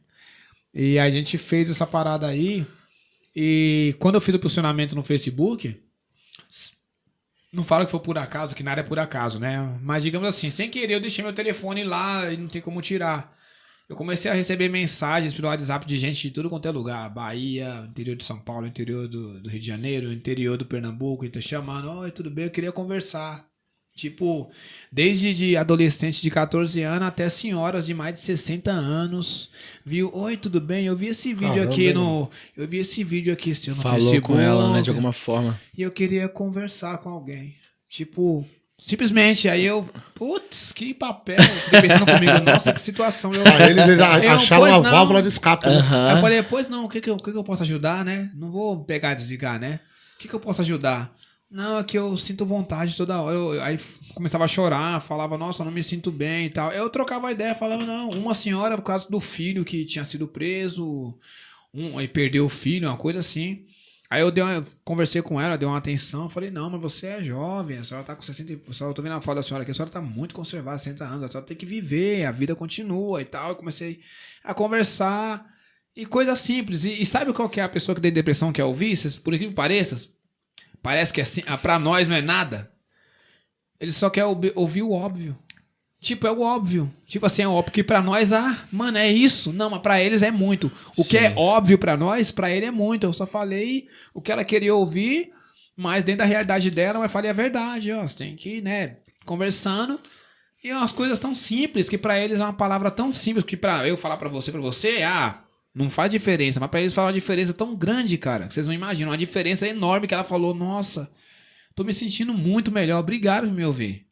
E a gente fez essa parada aí. E quando eu fiz o posicionamento no Facebook, não falo que foi por acaso, que nada é por acaso, né? Mas digamos assim, sem querer eu deixei meu telefone lá e não tem como tirar. Eu comecei a receber mensagens pelo WhatsApp de gente de tudo quanto é lugar. Bahia, interior de São Paulo, interior do, do Rio de Janeiro, interior do Pernambuco, e tá chamando, oi, tudo bem? Eu queria conversar. Tipo, desde de adolescentes de 14 anos até senhoras de mais de 60 anos. Viu? Oi, tudo bem? Eu vi esse vídeo Caramba, aqui no. Eu vi esse vídeo aqui seu no Falou Facebook. com ela, né, de alguma forma. E eu queria conversar com alguém. Tipo, simplesmente. Aí eu. Putz, que papel. Eu Fiquei pensando comigo, nossa, que situação. Eu, Aí eles Eu, acharam uma válvula de escape. né? Aí eu falei, pois não, o que que eu, o que que eu posso ajudar, né? Não vou pegar e desligar, né? O que que eu posso ajudar? Não, é que eu sinto vontade toda hora. Eu, aí começava a chorar, falava, nossa, não me sinto bem e tal. Eu trocava ideia, falava, não, uma senhora por causa do filho que tinha sido preso, um, aí perdeu o filho, uma coisa assim. Aí eu dei uma- conversei com ela, dei uma atenção, falei, não, mas você é jovem, a senhora tá com 60 e... Pessoal, eu tô vendo a foto da senhora aqui, a senhora tá muito conservada, 60 anos, a senhora tem que viver, a vida continua e tal. Eu comecei a conversar e coisa simples. E, e sabe qual que é a pessoa que tem depressão quer ouvir? Cês- Por incrível que pareça, parece que assim, ah, pra nós não é nada. Ele só quer ouvi- ouvir o óbvio. Tipo, é o óbvio. Tipo assim, é óbvio que pra nós, ah, mano, é isso. Não, mas pra eles é muito. O que é Sim. óbvio pra nós, pra ele é muito. Eu só falei o que ela queria ouvir, mas dentro da realidade dela, eu falei a verdade, ó. Você tem que, ir, né, conversando. E umas coisas tão simples, que pra eles é uma palavra tão simples, que pra eu falar pra você, pra você, ah, Não faz diferença, mas pra eles fala uma diferença tão grande, cara, que vocês não imaginam. Uma diferença enorme que ela falou, nossa, tô me sentindo muito melhor, obrigado por me ouvir.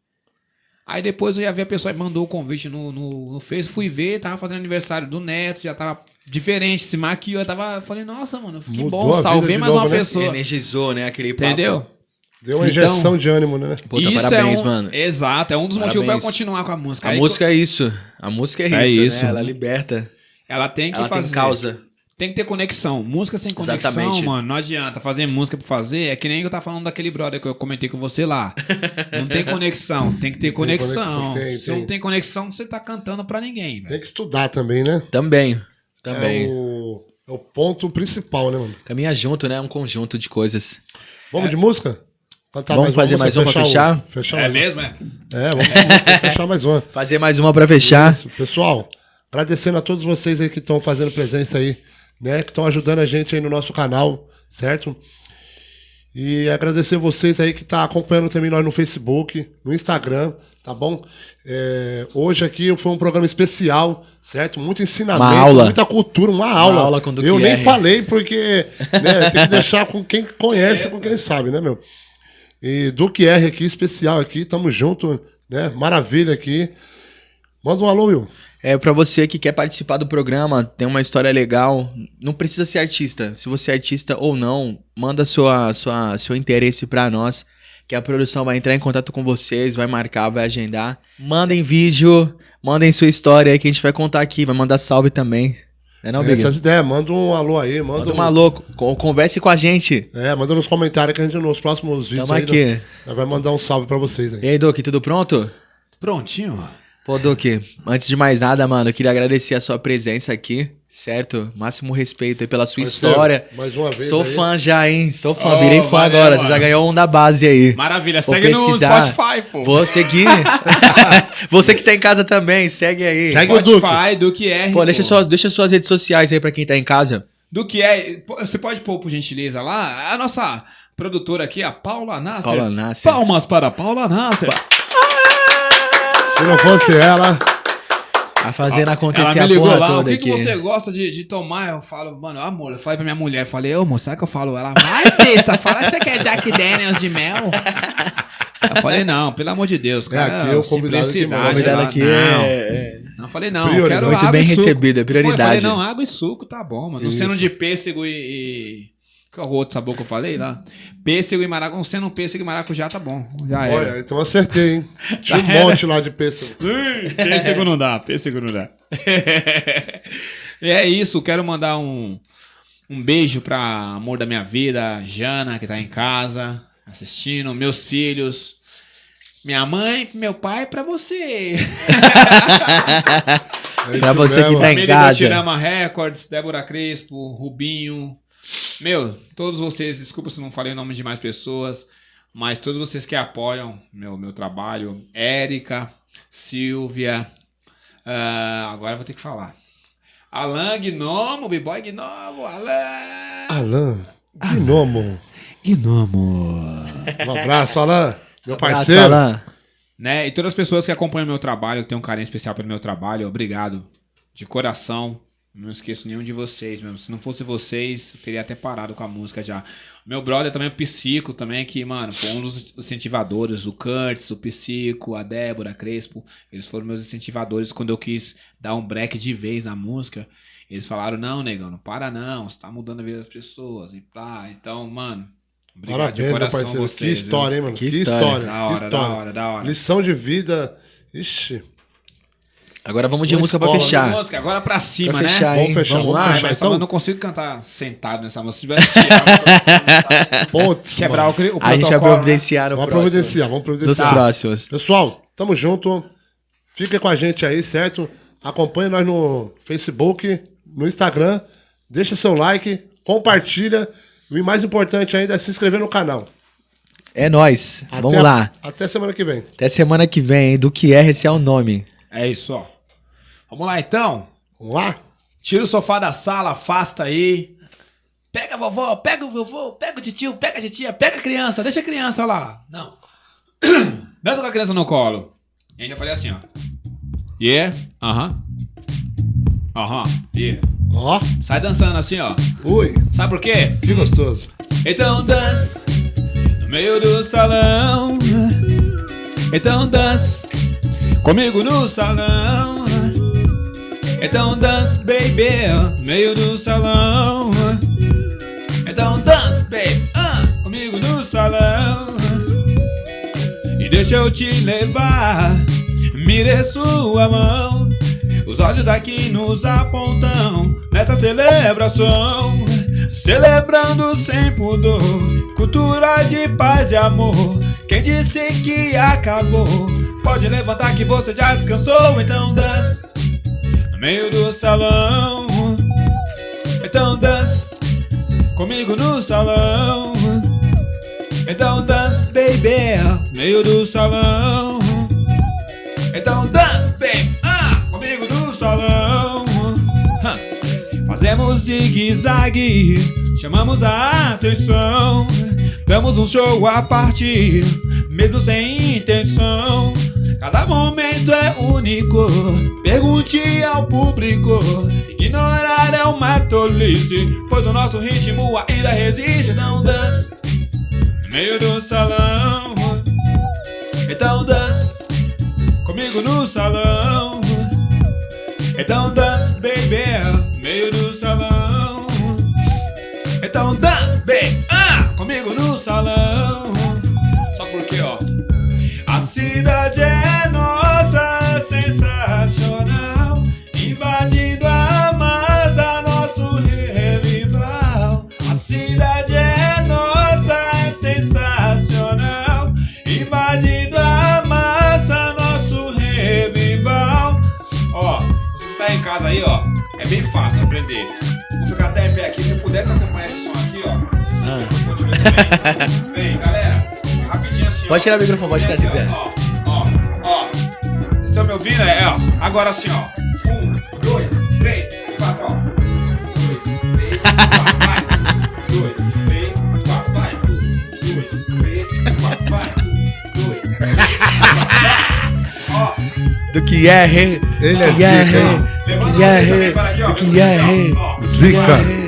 Aí depois eu ia ver a pessoa mandou o convite no, no, no Face, fui ver, tava fazendo aniversário do Neto, já tava diferente, se maquiou, eu tava, falei, nossa, mano, que Mudou bom, salvei mais novo, uma né? pessoa. Energizou, né? Aquele papo. Entendeu? Deu uma Então- injeção de ânimo, né? Puta, Isso parabéns, é um, mano. Exato, é um dos motivos pra eu Parabéns. continuar com a música. A Aí música é isso. A música é isso, É isso. né? Ela liberta. Ela tem que Ela fazer. tem causa. Tem que ter conexão. Música sem conexão, Exatamente. mano, não adianta. Fazer música pra fazer é que nem eu tava falando daquele brother que eu comentei com você lá. Não tem conexão, tem que ter conexão. conexão, tem, Se tem. não tem conexão, você tá cantando pra ninguém, velho. Tem que estudar também, né? Também. Também. É o, é o ponto principal, né, mano? Caminha junto, né? Um conjunto de coisas. Vamos de música? Cantar Vamos fazer mais uma pra o- fechar? fechar É mais mesmo, é? uma. É, vamos música, fechar mais uma. Fazer mais uma pra fechar. Isso. Pessoal, agradecendo a todos vocês aí que estão fazendo presença aí, né? Que estão ajudando a gente aí no nosso canal, certo? E agradecer vocês aí que tá acompanhando também nós no Facebook, no Instagram, tá bom? É, hoje aqui foi um programa especial, certo? Muito ensinamento, Uma aula. muita cultura, uma aula. aula com Eu nem falei porque né, tem que deixar com quem conhece, com quem sabe, né, meu? E Duque R aqui, especial aqui, tamo junto, né? Maravilha aqui. Manda um alô, Will. É pra você que quer participar do programa, tem uma história legal, não precisa ser artista. Se você é artista ou não, manda sua, sua, seu interesse pra nós, que a produção vai entrar em contato com vocês, vai marcar, vai agendar. Mandem vídeo, mandem sua história aí que a gente vai contar aqui, vai mandar salve também. É não, Big? Essas ideias, manda um alô aí, manda, Manda um um, maluco, con- converse com a gente. É, manda nos comentários que a gente nos próximos vídeos Tamo aí, aqui. nós vai mandar um salve pra vocês aí. E aí, Duque, tudo pronto? Prontinho. Pô, Duque, antes de mais nada, mano, eu queria agradecer a sua presença aqui, certo? Máximo respeito aí pela sua Parceiro, história. Mais uma vez Sou aí. fã já, hein? Sou fã, Oh, virei fã valeu, agora. mano. Você já ganhou um da base aí. Maravilha, Vou segue no pesquisar. Spotify, pô. Vou seguir. Você que tá em casa também, segue aí. Segue o Duque. Spotify, Duque R. Pô, deixa, suas, deixa suas redes sociais aí pra quem tá em casa. Duque R. Você pode pôr, por gentileza, lá? A nossa produtora aqui, a Paula Nasser. Paula Nasser. Palmas para a Paula Nasser. Se não fosse ela, Tá fazendo acontecer Ela me a ligou porra lá, o toda que, que aqui. você gosta de, de tomar? Eu falo, mano, amor, eu falei pra minha mulher, falei, ô, moço, sabe o que eu falo? Ela, vai, Tessa, fala que você quer Jack Daniels de mel. Eu falei, não, pelo amor de Deus, É, cara. aqui é o convidado que manda. O convidado lá, aqui não. é... Não, eu falei, não, eu Prioridade. quero Muito água bem e é Foi, eu falei, prioridade. não, água e suco tá bom, mano. Não Isso. sendo de pêssego e... Qual o outro sabor que eu falei lá? Pêssego e maracujá. Não sendo pêssego e maracujá, tá bom. Já era. olha, então acertei, hein? Tinha um monte lá de pêssego. Ui, Pêssego não dá, pêssego não dá. e é isso, quero mandar um, um beijo pra amor da minha vida, Jana, que tá em casa, assistindo, meus filhos, minha mãe, meu pai, pra você. É Pra você que mesmo. tá em Família casa. Tirama Records, Débora Crespo, Rubinho. Meu, todos vocês, desculpa se não falei o nome de mais pessoas, mas todos vocês que apoiam meu, meu trabalho, Érica, Silvia, ah, agora eu vou ter que falar. Alan Gnomo, B-Boy Gnomo, Alan! Alan, Gnomo. Gnomo! Um abraço, Alan. Meu Abraço, parceiro. Alan. Né? E todas as pessoas que acompanham meu trabalho, que têm um carinho especial pelo meu trabalho, obrigado. De coração. Não esqueço nenhum de vocês mesmo. Se não fosse vocês, eu teria até parado com a música já. Meu brother também, o Psico, também, que, mano, foi um dos incentivadores. O Curtis, o Psico, a Débora, a Crespo. Eles foram meus incentivadores quando eu quis dar um break de vez na música. Eles falaram, não, negão, não para não. Você tá mudando a vida das pessoas. E pá. Então, mano, obrigado Parabéns, de meu coração parceiro. vocês. que viu? história, hein, mano? Que Que, história. história. Da hora, da história. hora, da hora. Lição de vida. Ixi. Agora vamos de Uma música pra escola, fechar. Música, agora pra cima, Pra né? fechar, Vamos hein? fechar, Vamos vamos lá. fechar. Mas então- eu não consigo cantar sentado nessa música. Se tiver tirar, Putz, quebrar o, mano. cri- o A gente vai né? providenciar no Vamos próximo. providenciar, vamos Dos providenciar. próximos. Pessoal, tamo junto. Fica com a gente aí, certo? Acompanhe nós no Facebook, no Instagram. Deixa seu like, compartilha. E o mais importante ainda é se inscrever no canal. É nóis. Até Vamos lá. Até semana que vem. Até semana que vem, hein? Do que é, esse é o nome. É isso, ó. Vamos lá, então. Vamos lá? Tira o sofá da sala, afasta aí. Pega a vovó, pega o vovô, pega o tio, pega a titia, pega a criança, deixa a criança lá. Não. Dança com a criança no colo. E eu falei assim, ó. Yeah, aham. Aham, yeah. Ó, Sai dançando assim, ó. ui, Sabe por quê? que gostoso. Então dance no meio do salão. Então dance comigo no salão. Então dance, baby, no meio do salão. Então dance, baby, ah, comigo no salão. E deixa eu te levar, me dê sua mão. Os olhos daqui nos apontam nessa celebração. Celebrando sem pudor, cultura de paz e amor. Quem disse que acabou, pode levantar que você já descansou. Então dance no meio do salão. Então dance comigo no salão. Então dance, baby, no meio do salão. Então dance, baby, ah, comigo no salão. Fazemos zigue-zague, chamamos a atenção. Damos um show a partir, mesmo sem intenção. Cada momento é único, pergunte ao público. Ignorar é uma tolice, pois o nosso ritmo ainda resiste. Então dance no meio do salão. Então dance comigo no salão. Então dance, baby, no meio do salão. Então dance, baby, ah, comigo no salão. Vem, galera. Rapidinho assim. Pode tirar o microfone, pode tirar se quiser. Ó, ó, ó. Vocês estão me ouvindo? É, ó. Agora assim, ó. Um, dois, três, quatro, ó. Um, dois, três, quatro, vai. Um, dois, três, quatro, vai. Um, dois, três, quatro, vai. Um, dois, três, quatro, vai. Ó. Do que é rei. Ele é é zica? Levanta Do que é rei. para aqui, ó. Do que é rei. Zica.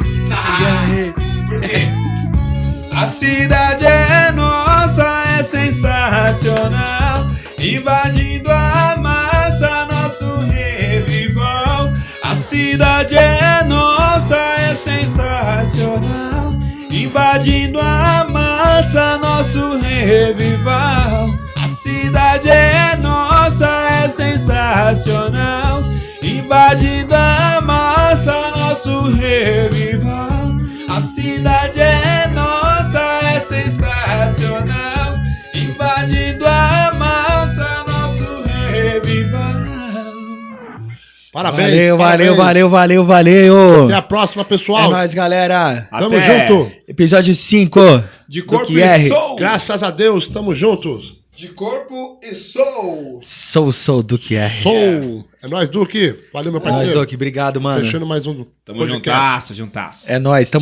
Revival. A cidade é nossa, é sensacional. Invadindo a massa, nosso revival. A cidade é nossa, é sensacional. Invadindo a massa, nosso revival. Parabéns. Valeu, valeu, parabéns. valeu, valeu, valeu. Até a próxima, É pessoal. nóis, galera. Tamo Até. junto. Episódio 5. De corpo que e é. soul. Graças a Deus, tamo juntos. De corpo e soul. Sou, sou do que é. Sou. É nóis, Duque. Valeu, meu É nóis, parceiro. Oki. Obrigado, mano. Fechando mais um Tamo podcast. juntasso, juntasso. É nóis. Tamo